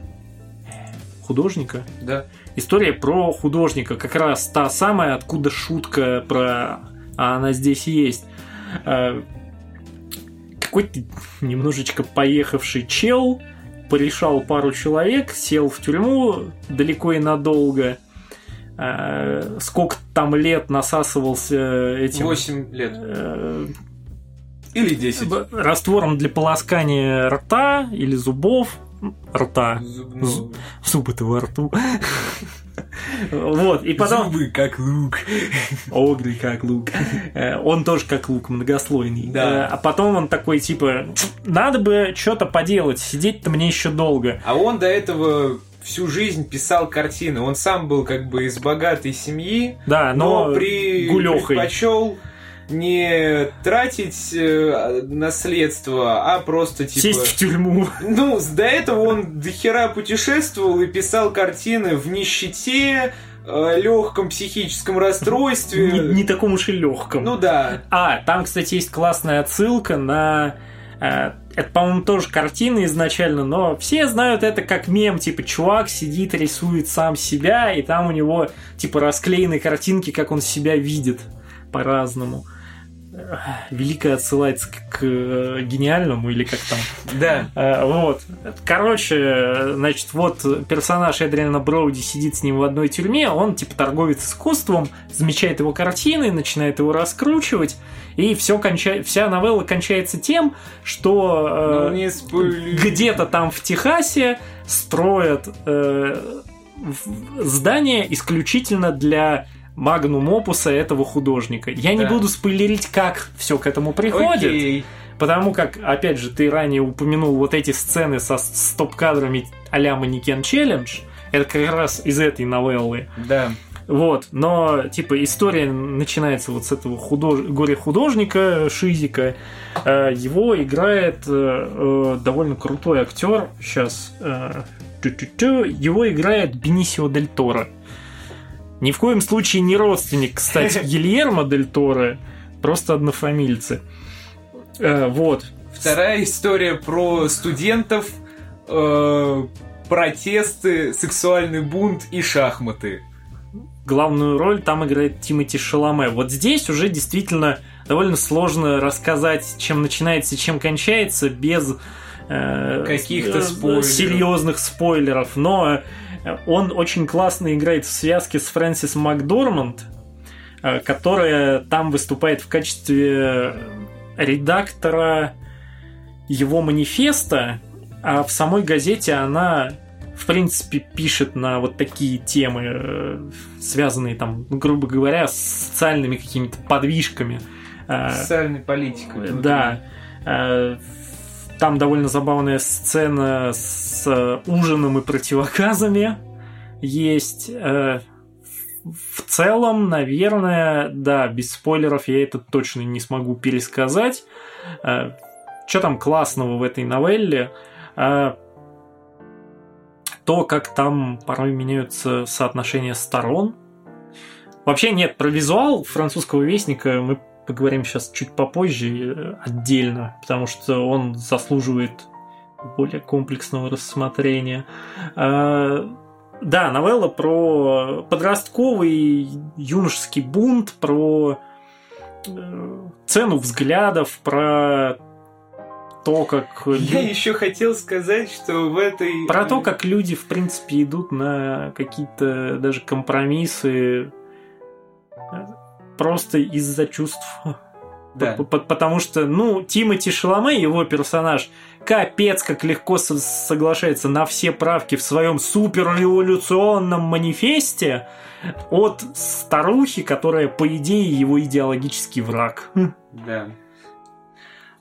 художника.
Да.
История про художника, как раз та самая, откуда шутка про а она здесь есть. А, какой-то немножечко поехавший чел порешал пару человек, сел в тюрьму далеко и надолго. А, сколько там лет насасывался этим...
8 лет. Э, или 10.
Раствором для полоскания рта или зубов рта. Зубного. Зубы-то во рту. Вот, и потом...
Зубы как лук.
Огры как лук. Э, он тоже как лук, многослойный.
Да.
Э, а потом он такой, типа, надо бы что-то поделать, сидеть-то мне еще долго.
А он до этого всю жизнь писал картины. Он сам был как бы из богатой семьи,
да, но,
но при...
гулёхой.
предпочел не тратить э, наследство, а просто типа...
Сесть в тюрьму.
Ну, до этого он дохера путешествовал и писал картины в нищете, э, легком психическом расстройстве.
Не, не таком уж и легком.
Ну да.
А, там, кстати, есть классная отсылка на... Э, это, по-моему, тоже картина изначально, но все знают это как мем, типа, чувак сидит, рисует сам себя, и там у него, типа, расклеены картинки, как он себя видит по-разному великая отсылается к, к гениальному или как там.
Да.
Э, вот. Короче, значит, вот персонаж Эдриана Броуди сидит с ним в одной тюрьме, он типа торговец искусством, замечает его картины, начинает его раскручивать, и все конча... вся новелла кончается тем, что
э, ну,
где-то там в Техасе строят э, здание исключительно для магнум опуса этого художника. Я да. не буду спойлерить, как все к этому приходит.
Окей.
Потому как, опять же, ты ранее упомянул вот эти сцены со стоп-кадрами а-ля Манекен Челлендж. Это как раз из этой новеллы.
Да.
Вот, но, типа, история начинается вот с этого худож... горе-художника Шизика. Э, его играет э, э, довольно крутой актер. Сейчас. Его играет Бенисио Дель Торо. Ни в коем случае не родственник, кстати, Гильермо Дель Торо, просто однофамильцы. Э, вот.
Вторая история про студентов, э, протесты, сексуальный бунт и шахматы.
Главную роль там играет Тимоти Шаломе. Вот здесь уже действительно довольно сложно рассказать, чем начинается и чем кончается, без
э, каких-то
спойлеров. серьезных спойлеров. Но он очень классно играет в связке с Фрэнсис Макдорманд, э, которая там выступает в качестве редактора его манифеста, а в самой газете она в принципе, пишет на вот такие темы, э, связанные там, грубо говоря, с социальными какими-то подвижками.
Э, Социальной политикой.
Да. Там довольно забавная сцена с э, ужином и противоказами есть. Э, в целом, наверное, да, без спойлеров я это точно не смогу пересказать. Э, что там классного в этой новелле? То, как там порой меняются соотношения сторон. Вообще нет, про визуал французского вестника мы поговорим сейчас чуть попозже э, отдельно, потому что он заслуживает более комплексного рассмотрения. А, да, новелла про подростковый юношеский бунт, про э, цену взглядов, про то, как...
Я еще хотел сказать, что в этой...
Про то, как люди, в принципе, идут на какие-то даже компромиссы просто из-за чувств.
Да.
Потому что, ну, Тимати Шаломе, его персонаж, капец, как легко соглашается на все правки в своем суперреволюционном манифесте от старухи, которая, по идее, его идеологический враг.
Да.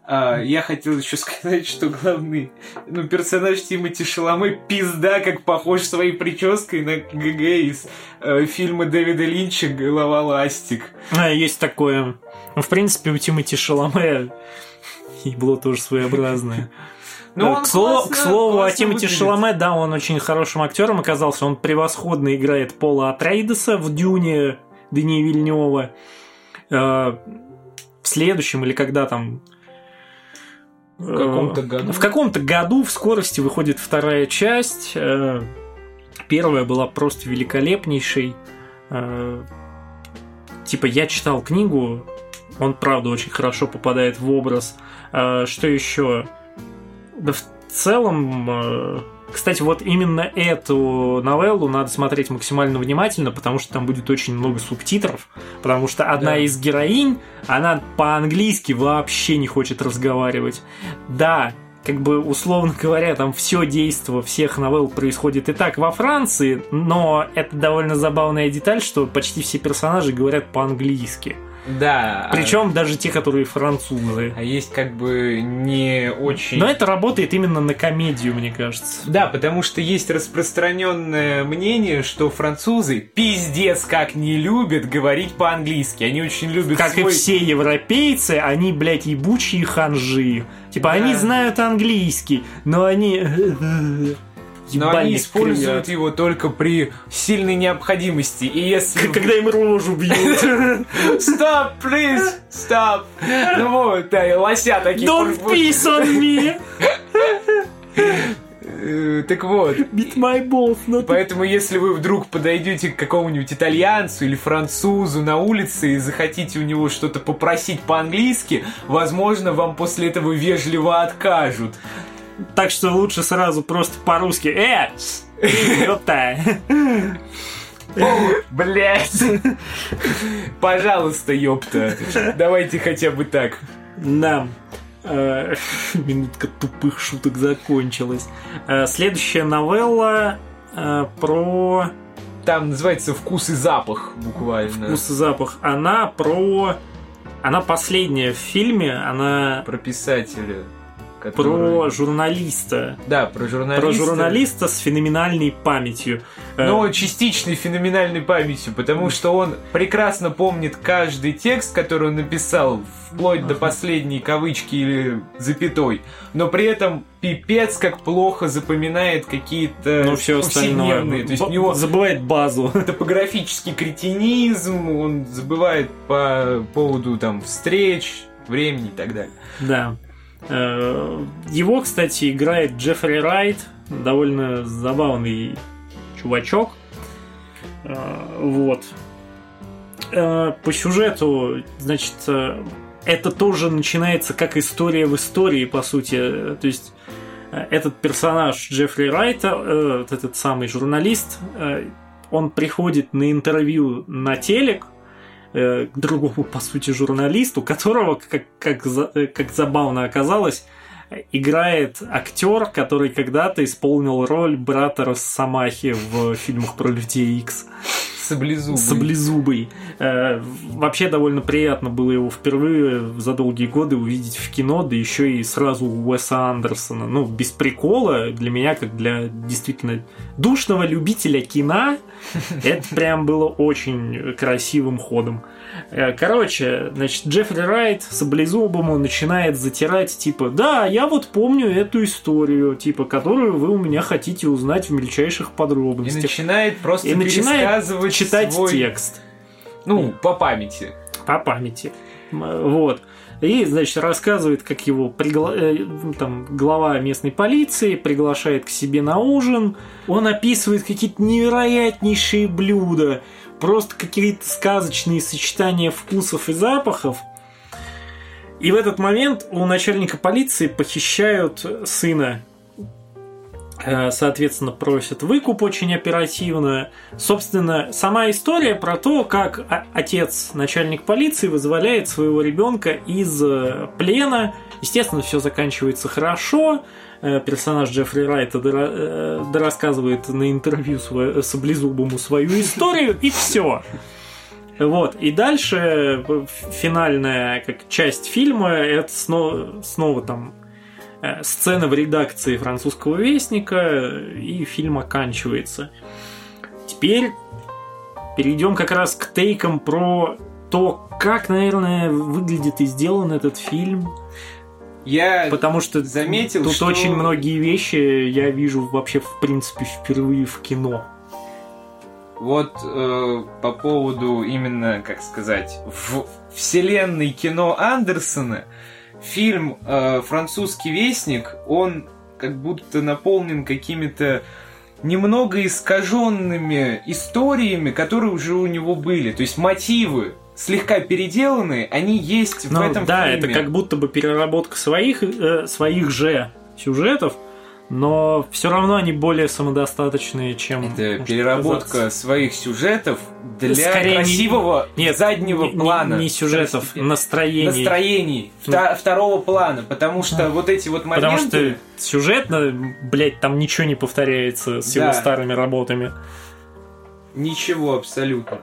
А, я хотел еще сказать, что главный ну, персонаж Тимати Шаломе пизда, как похож своей прической на ГГ из э, фильма Дэвида Линча «Голова ластик».
А, есть такое. Ну, в принципе, у Тимати Шаломе было тоже своеобразное. Ну, к, слову, к слову, о Тимати Шаломе, да, он очень хорошим актером оказался. Он превосходно играет Пола Атрейдеса в Дюне Дани Вильнева. Э, в следующем или когда там
в каком-то э, году.
В каком-то году в скорости выходит вторая часть. Э, первая была просто великолепнейшей. Э, типа, я читал книгу, он, правда, очень хорошо попадает в образ. Что еще? Да в целом кстати, вот именно эту новеллу надо смотреть максимально внимательно, потому что там будет очень много субтитров, потому что одна да. из героинь, она по-английски вообще не хочет разговаривать. Да, как бы, условно говоря, там все действо всех новелл происходит и так во Франции, но это довольно забавная деталь, что почти все персонажи говорят по-английски.
Да.
Причем а... даже те, которые французы.
А есть как бы не очень.
Но это работает именно на комедию, мне кажется.
Да, потому что есть распространенное мнение, что французы пиздец как не любят говорить по-английски. Они очень любят.
Как свой... и все европейцы, они, блядь, ебучие ханжи. Типа, да. они знают английский, но они
но они используют его только при сильной необходимости. И если...
Когда им рожу бьют.
Stop, please, stop. Ну вот, да, и лося такие.
Don't piss on me.
Э, так вот.
Beat my balls, not...
Поэтому, если вы вдруг подойдете к какому-нибудь итальянцу или французу на улице и захотите у него что-то попросить по-английски, возможно, вам после этого вежливо откажут.
Так что лучше сразу просто по-русски. Э! Ёпта!
Блять! Пожалуйста, ёпта. Давайте хотя бы так.
Да. Э, минутка тупых шуток закончилась. Э, следующая новелла э, про...
Там называется «Вкус и запах» буквально.
«Вкус и запах». Она про... Она последняя в фильме, она...
Про писателя.
Который... Про журналиста.
Да, про журналиста.
Про журналиста с феноменальной памятью.
Но частичной феноменальной памятью, потому что он прекрасно помнит каждый текст, который он написал, вплоть до последней кавычки или запятой. Но при этом пипец как плохо запоминает какие-то
ну, все повседневные.
То есть у него
забывает базу.
Топографический кретинизм, он забывает по поводу там встреч, времени и так далее.
Да. Э, его, кстати, играет Джеффри Райт, довольно забавный чувачок. Э, вот. Э, по сюжету, значит, это тоже начинается как история в истории, по сути. То есть этот персонаж Джеффри Райта, этот самый журналист, он приходит на интервью на телек, э, к другому, по сути, журналисту, которого, как, как, как забавно оказалось, играет актер, который когда-то исполнил роль брата Росомахи в фильмах про Людей Икс.
Саблезубый.
Саблезубый. Э, вообще довольно приятно было его впервые за долгие годы увидеть в кино, да еще и сразу у Уэса Андерсона. Ну, без прикола, для меня, как для действительно душного любителя кино, это прям было очень красивым ходом. Э, короче, значит, Джеффри Райт с облизубому начинает затирать, типа, да, я вот помню эту историю, типа, которую вы у меня хотите узнать в мельчайших подробностях.
И начинает просто и начинает
читать
свой...
текст.
Ну, по памяти.
По памяти. Вот. И, значит, рассказывает, как его пригла... э, там, глава местной полиции приглашает к себе на ужин. Он описывает какие-то невероятнейшие блюда, просто какие-то сказочные сочетания вкусов и запахов. И в этот момент у начальника полиции похищают сына соответственно, просят выкуп очень оперативно. Собственно, сама история про то, как отец, начальник полиции, вызволяет своего ребенка из э, плена. Естественно, все заканчивается хорошо. Э, персонаж Джеффри Райта рассказывает на интервью Саблезубому свою историю, и все. Вот. И дальше финальная как часть фильма это снова, снова там Э, сцена в редакции французского вестника, и фильм оканчивается. Теперь перейдем как раз к тейкам про то, как, наверное, выглядит и сделан этот фильм.
Я
Потому что
заметил,
тут
что...
очень многие вещи я вижу вообще, в принципе, впервые в кино.
Вот э, по поводу именно, как сказать, в вселенной кино Андерсона, фильм э, «Французский вестник», он как будто наполнен какими-то немного искаженными историями, которые уже у него были. То есть мотивы слегка переделанные, они есть
ну,
в этом
да,
фильме.
Да, это как будто бы переработка своих, э, своих же сюжетов, но все равно они более самодостаточные, чем...
Это переработка казаться. своих сюжетов для
Скорее
красивого
не, нет,
заднего
не,
плана.
Не, не сюжетов, настроений.
Настроений.
Ну.
Вта- второго плана, потому что вот эти вот моменты...
Потому что сюжетно, блядь, там ничего не повторяется с его
Да.
старыми работами.
Ничего абсолютно.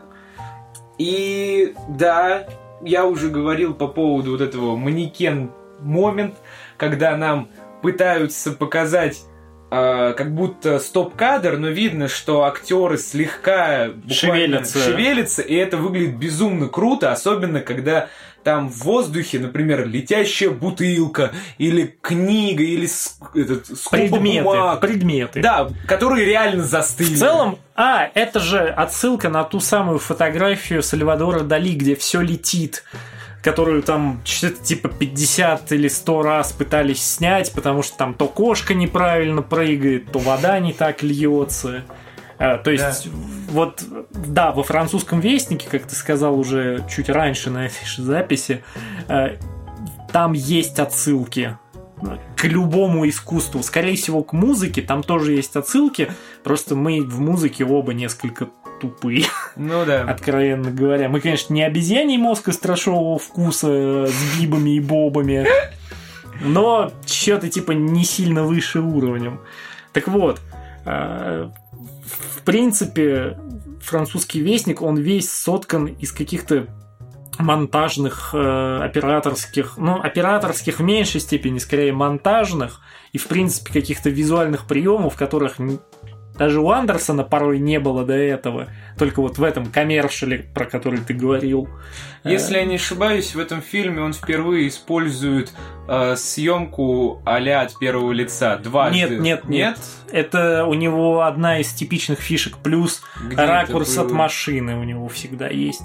И да, я уже говорил по поводу вот этого манекен момент, когда нам пытаются показать э, как будто стоп-кадр, но видно, что актеры слегка
Шевелятся.
шевелятся, и это выглядит безумно круто, особенно когда там в воздухе, например, летящая бутылка, или книга, или этот,
Предметы.
бумаг.
Предметы.
Да, которые реально застыли.
В целом, а, это же отсылка на ту самую фотографию Сальвадора Дали, где все летит которую там что-то типа 50 или 100 раз пытались снять, потому что там то кошка неправильно прыгает, то вода не так льется. А, то есть,
Да.
вот, да, во французском вестнике, как ты сказал уже чуть раньше на этой же записи, э, там есть отсылки к любому искусству. Скорее всего, к музыке там тоже есть отсылки, просто мы в музыке оба несколько тупые,
Ну да.
откровенно говоря. Мы, конечно, не обезьяний мозг и страшового вкуса с бибами и бобами, но что-то типа не сильно выше уровнем. Так вот, э, в принципе, французский вестник, он весь соткан из каких-то монтажных, э, операторских, ну, операторских в меньшей степени, скорее монтажных, и, в принципе, каких-то визуальных приемов, которых даже у Андерсона порой не было до этого. Только вот в этом коммершале, про который ты говорил.
Если
Э,
я не ошибаюсь, в этом фильме он впервые использует э, съемку а от первого лица. Дважды.
Нет, нет, нет. Это у него одна из типичных фишек. Плюс
Где
ракурс от машины у него всегда есть.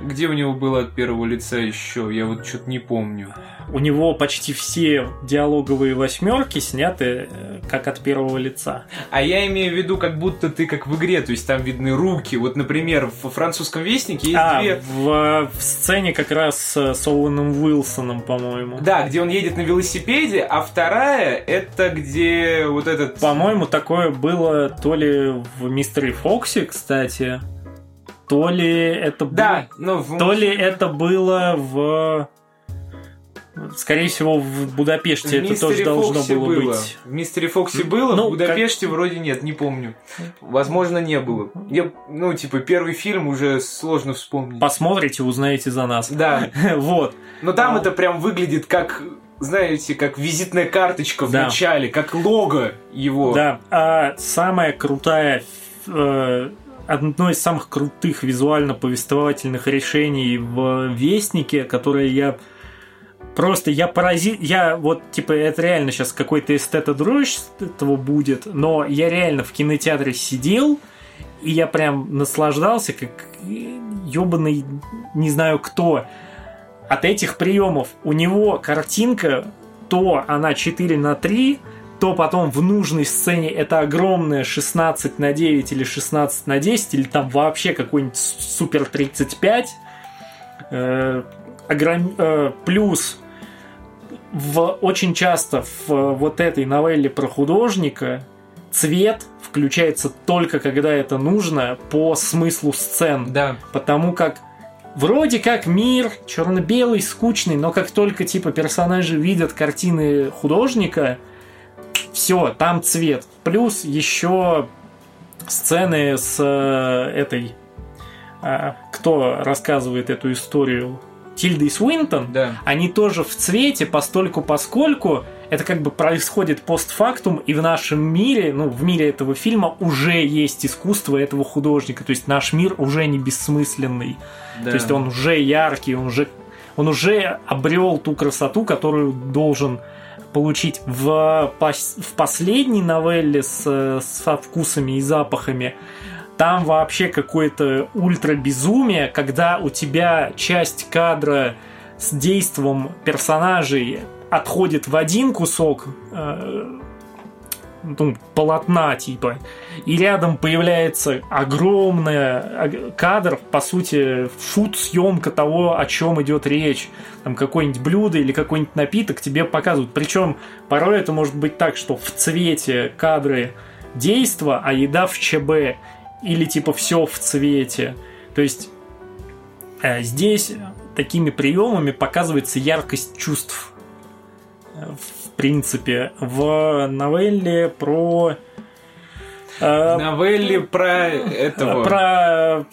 Где у него было от первого лица еще? Я вот что-то не помню.
У него почти все диалоговые восьмерки сняты э, как от первого лица.
А я имею в виду, как будто ты как в игре, то есть там видны руки. Вот, например, в французском вестнике есть
А,
две...
в, в сцене как раз с, с Оуэном Уилсоном, по-моему.
Да, где он едет на велосипеде, а вторая это где вот этот...
По-моему, такое было то ли в Мистере Фоксе, кстати, то ли это было...
Да, но в...
То ли это было в... Скорее всего, в Будапеште
в
это тоже
Мистере
должно
Фоксе
было,
было.
быть.
В Мистере Фоксе было,
Ну,
в Будапеште вроде нет, не помню. Возможно, не было. Я, ну, типа, первый фильм уже сложно вспомнить.
Посмотрите, узнаете за нас.
Да,
Вот.
но там
А.
это прям выглядит как, знаете, как визитная карточка в
Да.
начале, как лого его.
Да, а самая крутая, э, одно из самых крутых визуально-повествовательных решений в Вестнике, которое я просто, я поразил, я вот, типа, это реально сейчас какой-то эстетодрожь этого будет, но я реально в кинотеатре сидел, и я прям наслаждался, как ебаный, не знаю кто. от этих приемов. У него картинка, то она 4 на 3, то потом в нужной сцене это огромное 16 на 9 или 16 на 10, или там вообще какой-нибудь супер 35. Э, огром... э, плюс в, очень часто в вот этой новелле про художника цвет включается только когда это нужно по смыслу сцен.
Да.
Потому как вроде как мир черно-белый, скучный, но как только типа персонажи видят картины художника, все, там цвет. Плюс еще сцены с э, этой, э, кто рассказывает эту историю, Тильдой Свинтон,
Да.
они тоже в цвете, постольку поскольку это как бы происходит постфактум, и в нашем мире, ну, в мире этого фильма уже есть искусство этого художника, то есть наш мир уже не бессмысленный,
Да.
то есть он уже яркий, он уже, он уже обрел ту красоту, которую должен получить в, в последней новелле с, со вкусами и запахами. Там вообще какое-то ультра безумие, когда у тебя часть кадра с действом персонажей отходит в один кусок э, ну, полотна типа, и рядом появляется огромный ог- кадр, по сути, фут съемка того, о чем идет речь. Там какое-нибудь блюдо или какой-нибудь напиток тебе показывают. Причем порой это может быть так, что в цвете кадры действа, а еда в ЧБ. Или типа все в цвете. То есть э, здесь такими приемами показывается яркость чувств. В принципе, в новелле про э,
Новелли про этого...
про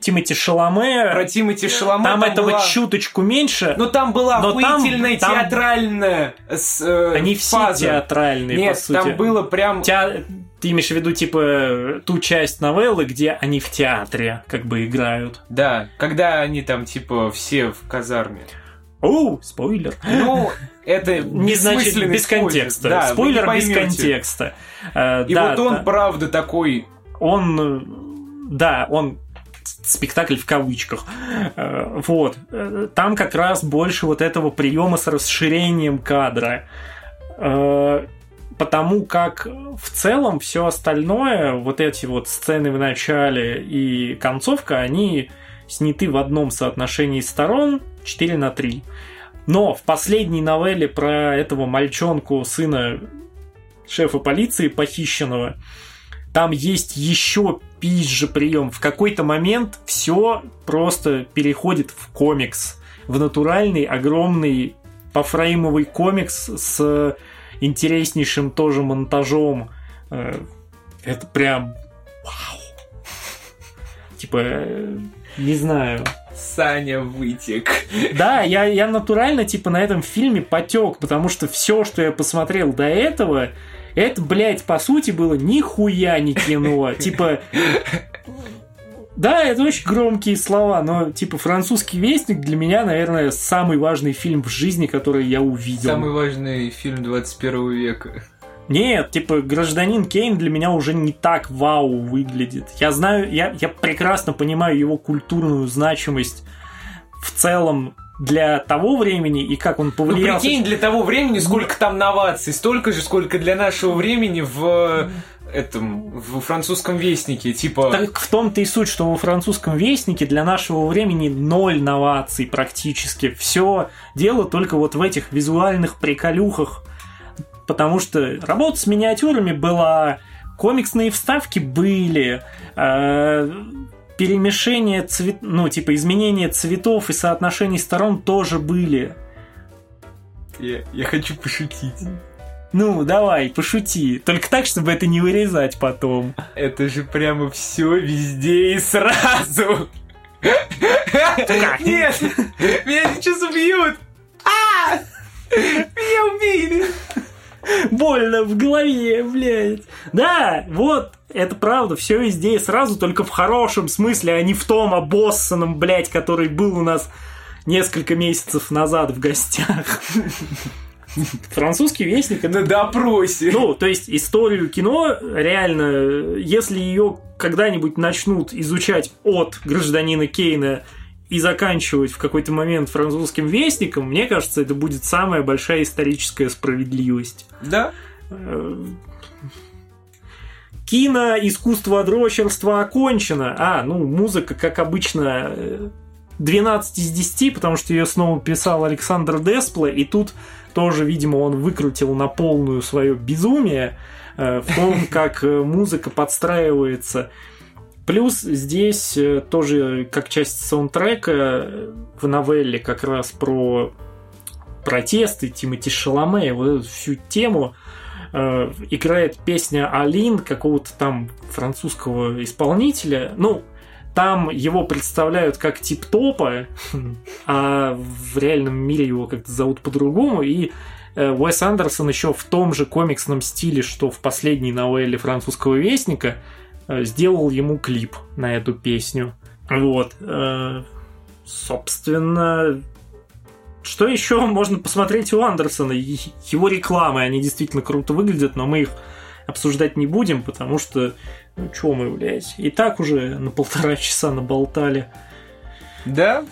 Тимати Шаломе.
Про Тимати Шаломе.
там, этого
была-
чуточку меньше.
Ну там была
Но там-
охуительная
там-
театральная с, э,
Они все
фаза.
театральные,
Нет,
по сути.
там было прям...
Теа- Ты имеешь в виду, типа, ту часть новеллы, где они в театре как бы играют.
Да, когда они там типа все в казарме.
Оу, спойлер.
Ну, это
Не значит без
спойлер.
контекста.
Да,
спойлер без контекста. Э,
И
да,
вот он,
да.
правда, такой...
он, э, да, он спектакль в кавычках. Э, Вот. Э, Там как раз больше вот этого приема с расширением кадра. Потому как в целом все остальное, вот эти вот сцены в начале и концовка, они сняты в одном соотношении сторон 4 на 3. Но в последней новелле про этого мальчонку, сына шефа полиции похищенного, там есть еще пизже прием. В какой-то момент все просто переходит в комикс. В натуральный, огромный пофреймовый комикс с интереснейшим тоже монтажом. Э, Это прям... Вау. Типа, э, не знаю.
Саня вытек.
Да, я, я натурально, типа, на этом фильме потек, потому что все, что я посмотрел до этого, это, блядь, по сути было нихуя не кино. Типа, да, это очень громкие слова, но, типа, «Французский вестник» для меня, наверное, самый важный фильм в жизни, который я увидел.
Самый важный фильм 21 века.
Нет, типа, гражданин Кейн для меня уже не так вау выглядит. Я знаю, я, я прекрасно понимаю его культурную значимость в целом для того времени и как он
Ну,
повлиял.
прикинь, для того времени сколько там новаций, столько же, сколько для нашего времени в этом, в французском вестнике, типа...
Так в том-то и суть, что во французском вестнике для нашего времени ноль новаций практически. Все дело только вот в этих визуальных приколюхах. Потому что работа с миниатюрами была, комиксные вставки были, э, перемешение цвет, ну, типа изменение цветов и соотношений сторон тоже были.
Я, я хочу пошутить.
Ну, давай, пошути. Только так, чтобы это не вырезать потом.
Это же прямо все везде и сразу. Нет! Меня сейчас убьют! А! Меня убили!
Больно в голове, блядь. Да, вот, это правда, все везде и сразу, только в хорошем смысле, а не в том обоссанном, блядь, который был у нас несколько месяцев назад в гостях. Французский вестник
На допросе.
ну, то есть историю кино, реально, если ее когда-нибудь начнут изучать от гражданина Кейна и заканчивать в какой-то момент французским вестником, мне кажется, это будет самая большая историческая справедливость.
Да.
Э, Кино, искусство дрочерства окончено. А, ну, музыка, как обычно, 12 из 10, потому что ее снова писал Александр Деспле, и тут тоже, видимо, он выкрутил на полную свое безумие э, в том, как э, музыка подстраивается. Плюс здесь э, тоже как часть саундтрека в новелле как раз про протесты Тимати Шаломе, вот эту всю тему играет песня Алин какого-то там французского исполнителя. Ну, там его представляют как тип-топа, а в реальном мире его как-то зовут по-другому, и э, Уэс Андерсон еще в том же комиксном стиле, что в последней новелле французского вестника, э, сделал ему клип на эту песню. Вот. Э, собственно, что еще можно посмотреть у Андерсона? Его рекламы, они действительно круто выглядят, но мы их обсуждать не будем, потому что ну, чё мы, блядь, и так уже на полтора часа наболтали.
Да?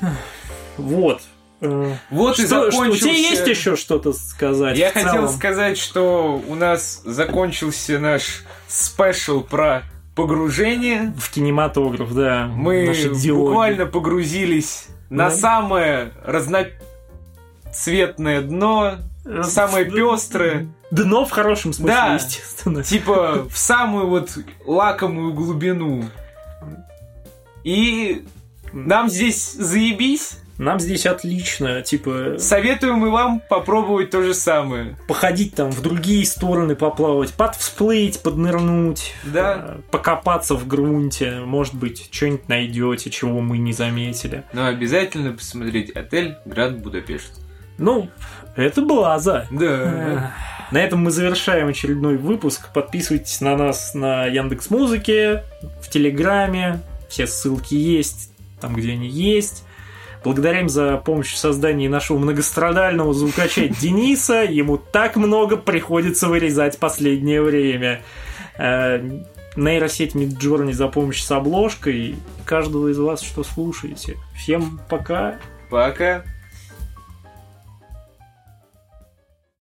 Вот.
Э, вот что, и закончился...
Что, у тебя есть еще что-то сказать?
Я хотел сказать, что у нас закончился наш спешл про погружение.
В кинематограф, да.
Мы буквально погрузились да. на самое разноцветное дно, самое пестрое.
Дно в хорошем смысле,
да,
естественно.
Типа в самую вот лакомую глубину. И нам здесь заебись.
Нам здесь отлично, типа...
Советуем и вам попробовать то же самое.
Походить там в другие стороны, поплавать, подвсплыть, поднырнуть,
да.
Э, покопаться в грунте, может быть, что-нибудь найдете, чего мы не заметили.
Но обязательно посмотреть отель Гранд Будапешт.
Ну, это база.
Да.
На этом мы завершаем очередной выпуск. Подписывайтесь на нас на Яндекс Музыке, в Телеграме. Все ссылки есть там, где они есть. Благодарим за помощь в создании нашего многострадального звукача Дениса. Ему так много приходится вырезать последнее время. Э, нейросеть Midjourney за помощь с обложкой. Каждого из вас, что слушаете. Всем пока.
Пока.